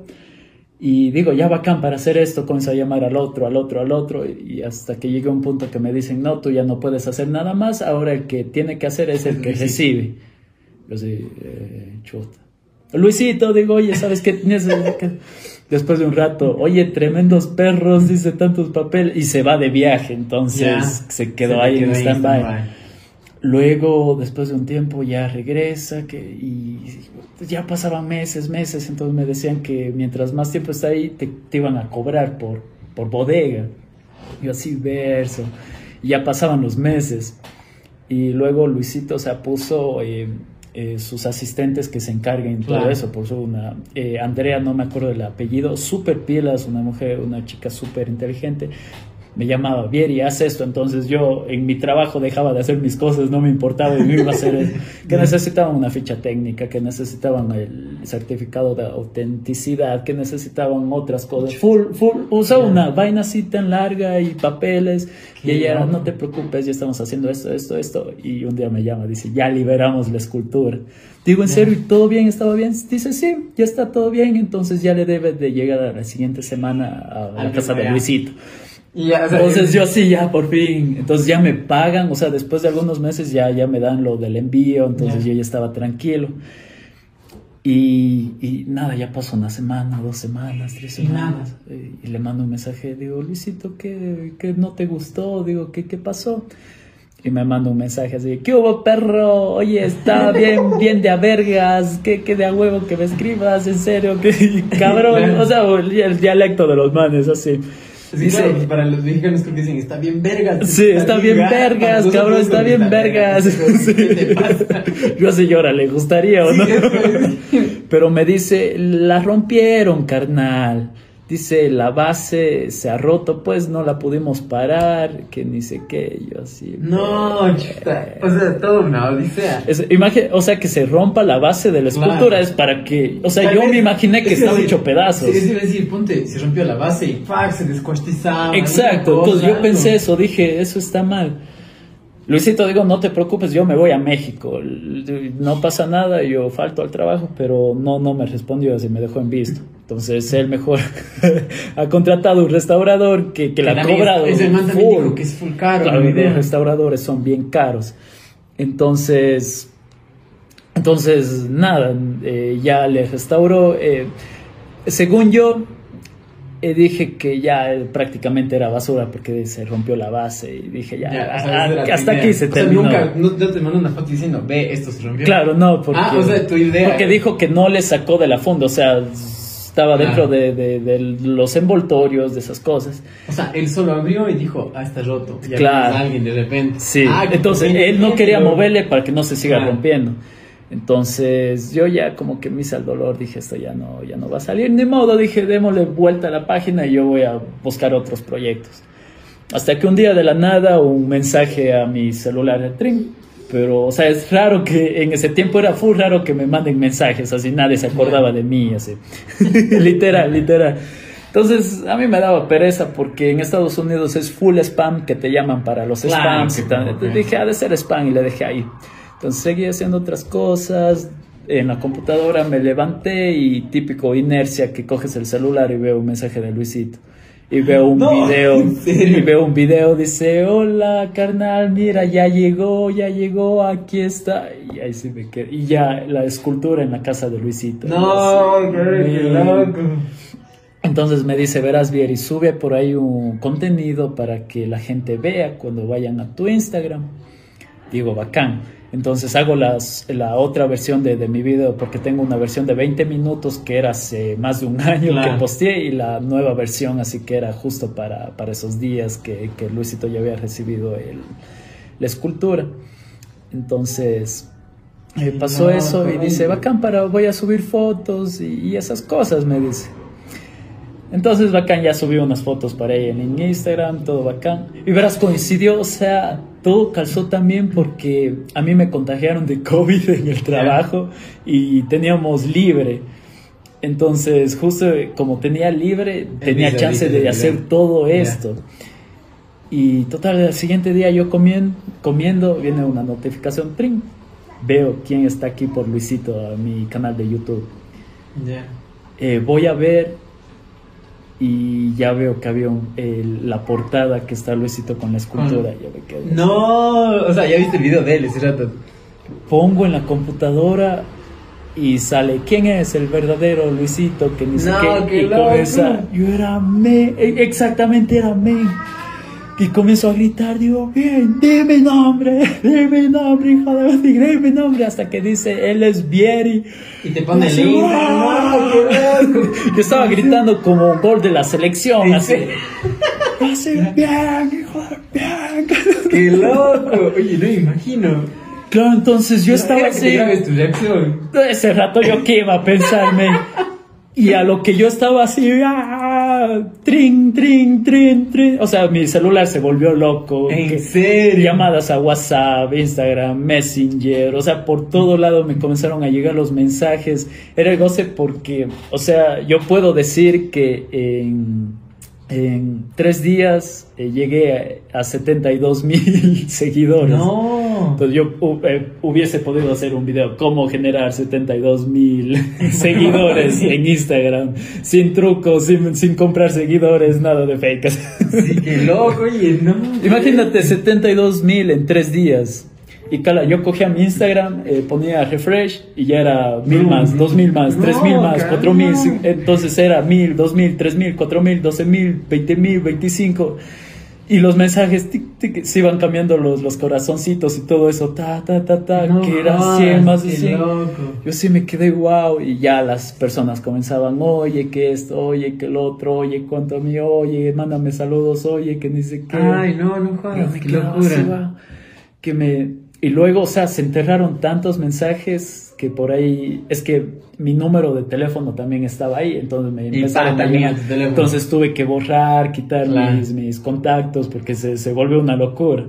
Y digo, ya bacán para hacer esto, comienzo a llamar al otro, al otro, al otro, y hasta que llega un punto que me dicen, no, tú ya no puedes hacer nada más, ahora el que tiene que hacer es el que recibe. Yo sí, eh, chuta. Luisito, digo, oye, ¿sabes qué? Después de un rato, oye, tremendos perros, dice tantos papeles, y se va de viaje, entonces se quedó ahí en stand-by. Luego, después de un tiempo, ya regresa que, y ya pasaban meses, meses, entonces me decían que mientras más tiempo está ahí, te, iban a cobrar por, por bodega. Yo así verso. Y ya pasaban los meses. Y luego Luisito se puso eh, eh, sus asistentes que se encarguen de todo eso. Por una, eh, Andrea, no me acuerdo del apellido, súper pilas, una mujer, una chica súper inteligente me llamaba, Vieri, haz esto. Entonces yo en mi trabajo dejaba de hacer mis cosas, no me importaba y no iba a hacer eso. Que necesitaban una ficha técnica, que necesitaban el certificado de autenticidad, que necesitaban otras cosas. Full, full, usaba una vaina así tan larga y papeles. Y ella era, no te preocupes, ya estamos haciendo esto, esto, esto. Y un día me llama, dice, ya liberamos la escultura. Digo, ¿en serio? ¿Y todo bien? ¿Estaba bien? Dice, sí, ya está todo bien. Entonces ya le debe de llegar a la siguiente semana a la casa de Luisito entonces yo sí, ya por fin, entonces ya me pagan, o sea, después de algunos meses ya, ya me dan lo del envío, entonces yo ya estaba tranquilo. Y, y, nada, ya pasó una semana, dos semanas, tres semanas. Y, le mando un mensaje, digo, Luisito, ¿qué, qué no te gustó? Digo, ¿qué, qué pasó? Y me manda un mensaje así, ¿qué hubo perro? Oye, está bien, bien de a vergas, ¿qué, qué de a huevo que me escribas? ¿En serio? ¿Qué cabrón? O sea, el dialecto de los manes, así. Dice, para los mexicanos creo que dicen, está bien vergas. Sí, está, bien vergas, cabrón, está bien vergas. Yo así llora, le gustaría o no. Pero me dice, la rompieron, carnal. Dice, la base se ha roto, pues no la pudimos parar, que ni sé qué, yo así. No, chuta. O sea, todo una odisea. Es, o sea, que se rompa la base de la escultura es para que. O sea, yo me imaginé que estaba hecho pedazos. Sí, sí, decir, ponte, se rompió la base y ¡fac! se descuartizaba. Exacto, entonces yo pensé eso, dije, eso está mal. Luisito, digo, no te preocupes, yo me voy a México. No pasa nada, yo falto al trabajo, pero no, no me respondió así, me dejó en visto. Entonces él mejor ha contratado un restaurador que, que, la ha cobrado. Es el full. que es full caro. Claro, los restauradores son bien caros. Entonces, entonces nada, eh, ya le restauró. Eh, según yo, y dije que ya prácticamente era basura porque se rompió la base y dije ya, hasta aquí se terminó. nunca, no, te mandó una foto diciendo, ve, esto se rompió. Claro, no, porque, ah, o sea, tu idea porque dijo que no le sacó de la funda, o sea, estaba dentro de, de, los envoltorios, de esas cosas. O sea, él solo abrió y dijo, ah, está roto. Y claro. alguien de repente. Sí, ah, entonces él no quería moverle para que no se siga rompiendo. Entonces yo ya como que me hice el dolor, dije esto ya no, ya no va a salir, ni modo, dije démosle vuelta a la página y yo voy a buscar otros proyectos. Hasta que un día de la nada un mensaje a mi celular de Trin, pero o sea, es raro que en ese tiempo era full raro que me manden mensajes, así nadie se acordaba de mí, así, literal, literal. Entonces, a mí me daba pereza porque en Estados Unidos es full spam que te llaman para los spams. Y Dije, ha de ser spam y le dejé ahí. Entonces seguí haciendo otras cosas. En la computadora me levanté y típico inercia que coges el celular y veo un mensaje de Luisito. Y veo un video. Y veo un video, dice, hola carnal, mira, ya llegó, ya llegó, aquí está. Y ahí se me queda. Y ya la escultura en la casa de Luisito. No, qué loco. Entonces me dice, verás bien, y sube por ahí un contenido para que la gente vea cuando vayan a tu Instagram. Digo, bacán. Entonces hago las, la otra versión de, de, mi video porque tengo una versión de 20 minutos que era hace más de un año que posteé y la nueva versión así que era justo para, para esos días que, que, Luisito ya había recibido el, la escultura. Entonces eh, pasó eso y dice, bacán, para, voy a subir fotos y, y esas cosas, me dice. Entonces bacán ya subió unas fotos para ella en Instagram, todo bacán. Y verás, coincidió, o sea, todo calzó también porque a mí me contagiaron de COVID en el trabajo y teníamos libre. Entonces, justo como tenía libre, tenía chance de hacer todo esto. Y total, el siguiente día yo comiendo, comiendo viene una notificación, trin, veo quién está aquí por Luisito a mi canal de YouTube. Eh, voy a ver y ya veo que había un- el- la portada que está Luisito con la escultura. Ya me quedé- No, o sea, ya viste el video de él ese rato. Pongo en la computadora y sale quién es el verdadero Luisito que ni sé No, qué y yo era men e- exactamente era men y comienzo a gritar digo bien dime nombre dime nombre hijo de dime nombre hasta que dice él es Vieri Y te pone el link. ¡ah! No, yo estaba gritando como un gol de la selección ¿En así así bien hijo de bien Qué loco. Oye, no me imagino. claro entonces yo estaba que te así. Ese rato yo qué iba a pensarme. Y a lo que yo estaba así, ¡ah! Trin, trin, trin, trin. O sea, mi celular se volvió loco. ¿En Que- serio? Llamadas a WhatsApp, Instagram, Messenger. O sea, por todo lado me comenzaron a llegar los mensajes. Era el goce porque, o sea, yo puedo decir que en, en tres días eh, llegué a, a 72 mil seguidores. No. Entonces yo eh, hubiese podido hacer un video cómo generar 72 mil seguidores en Instagram, sin trucos, sin, sin comprar seguidores, nada de fake. Sí, qué loco, oye, no. Imagínate 72 mil en tres días. Y cala, yo cogía mi Instagram, eh, ponía refresh y ya era mil más, dos mil más, no, tres mil más, cuatro mil. Entonces era mil, dos mil, tres mil, cuatro mil, doce mil, veinte mil, veinticinco. Y los mensajes tic, tic, se iban cambiando los, los corazoncitos y todo eso, ta, ta, ta, ta, No que era jodas, 100 más de qué 100. loco. Yo sí me quedé wow y ya las personas comenzaban, oye, que esto, oye, que el otro, oye, cuánto a mí, oye, mándame saludos, oye, que ni sé qué. Ay, no, no jodas, qué quedaba locura. así, wow, que me y luego, o sea, se enterraron tantos mensajes que por ahí es que mi número de teléfono también estaba ahí, entonces me Y empezaron también. Entonces tuve que borrar, quitar Claro. mis, mis contactos porque se, se volvió una locura.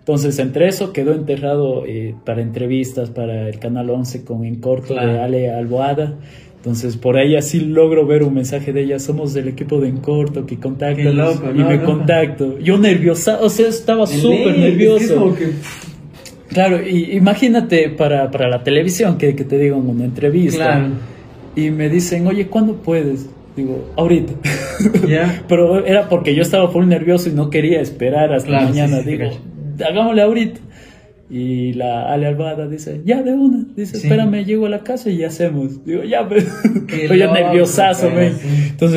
Entonces, entre eso quedó enterrado eh, para entrevistas para el Canal 11 con En Corto de Claro. Ale Alboada. Entonces, por ahí así logro ver un mensaje de ella. Somos del equipo de En Corto que contacta. Y no, me no. contacto. Yo nerviosa, o sea, estaba súper ley, es que es nervioso. como que- Claro, y imagínate para, para la televisión que, que te digo en una entrevista. Claro. Y me dicen, oye, ¿cuándo puedes? Digo, ahorita. Pero era porque yo estaba full nervioso y no quería esperar hasta Claro, mañana. sí, sí, Digo, cacho. hagámosle ahorita. Y la Ale Albada dice, ya de una. Dice, Sí. espérame, llego a la casa y ya hacemos. Digo, ya, pero ya loco, nerviosazo, sí. Entonces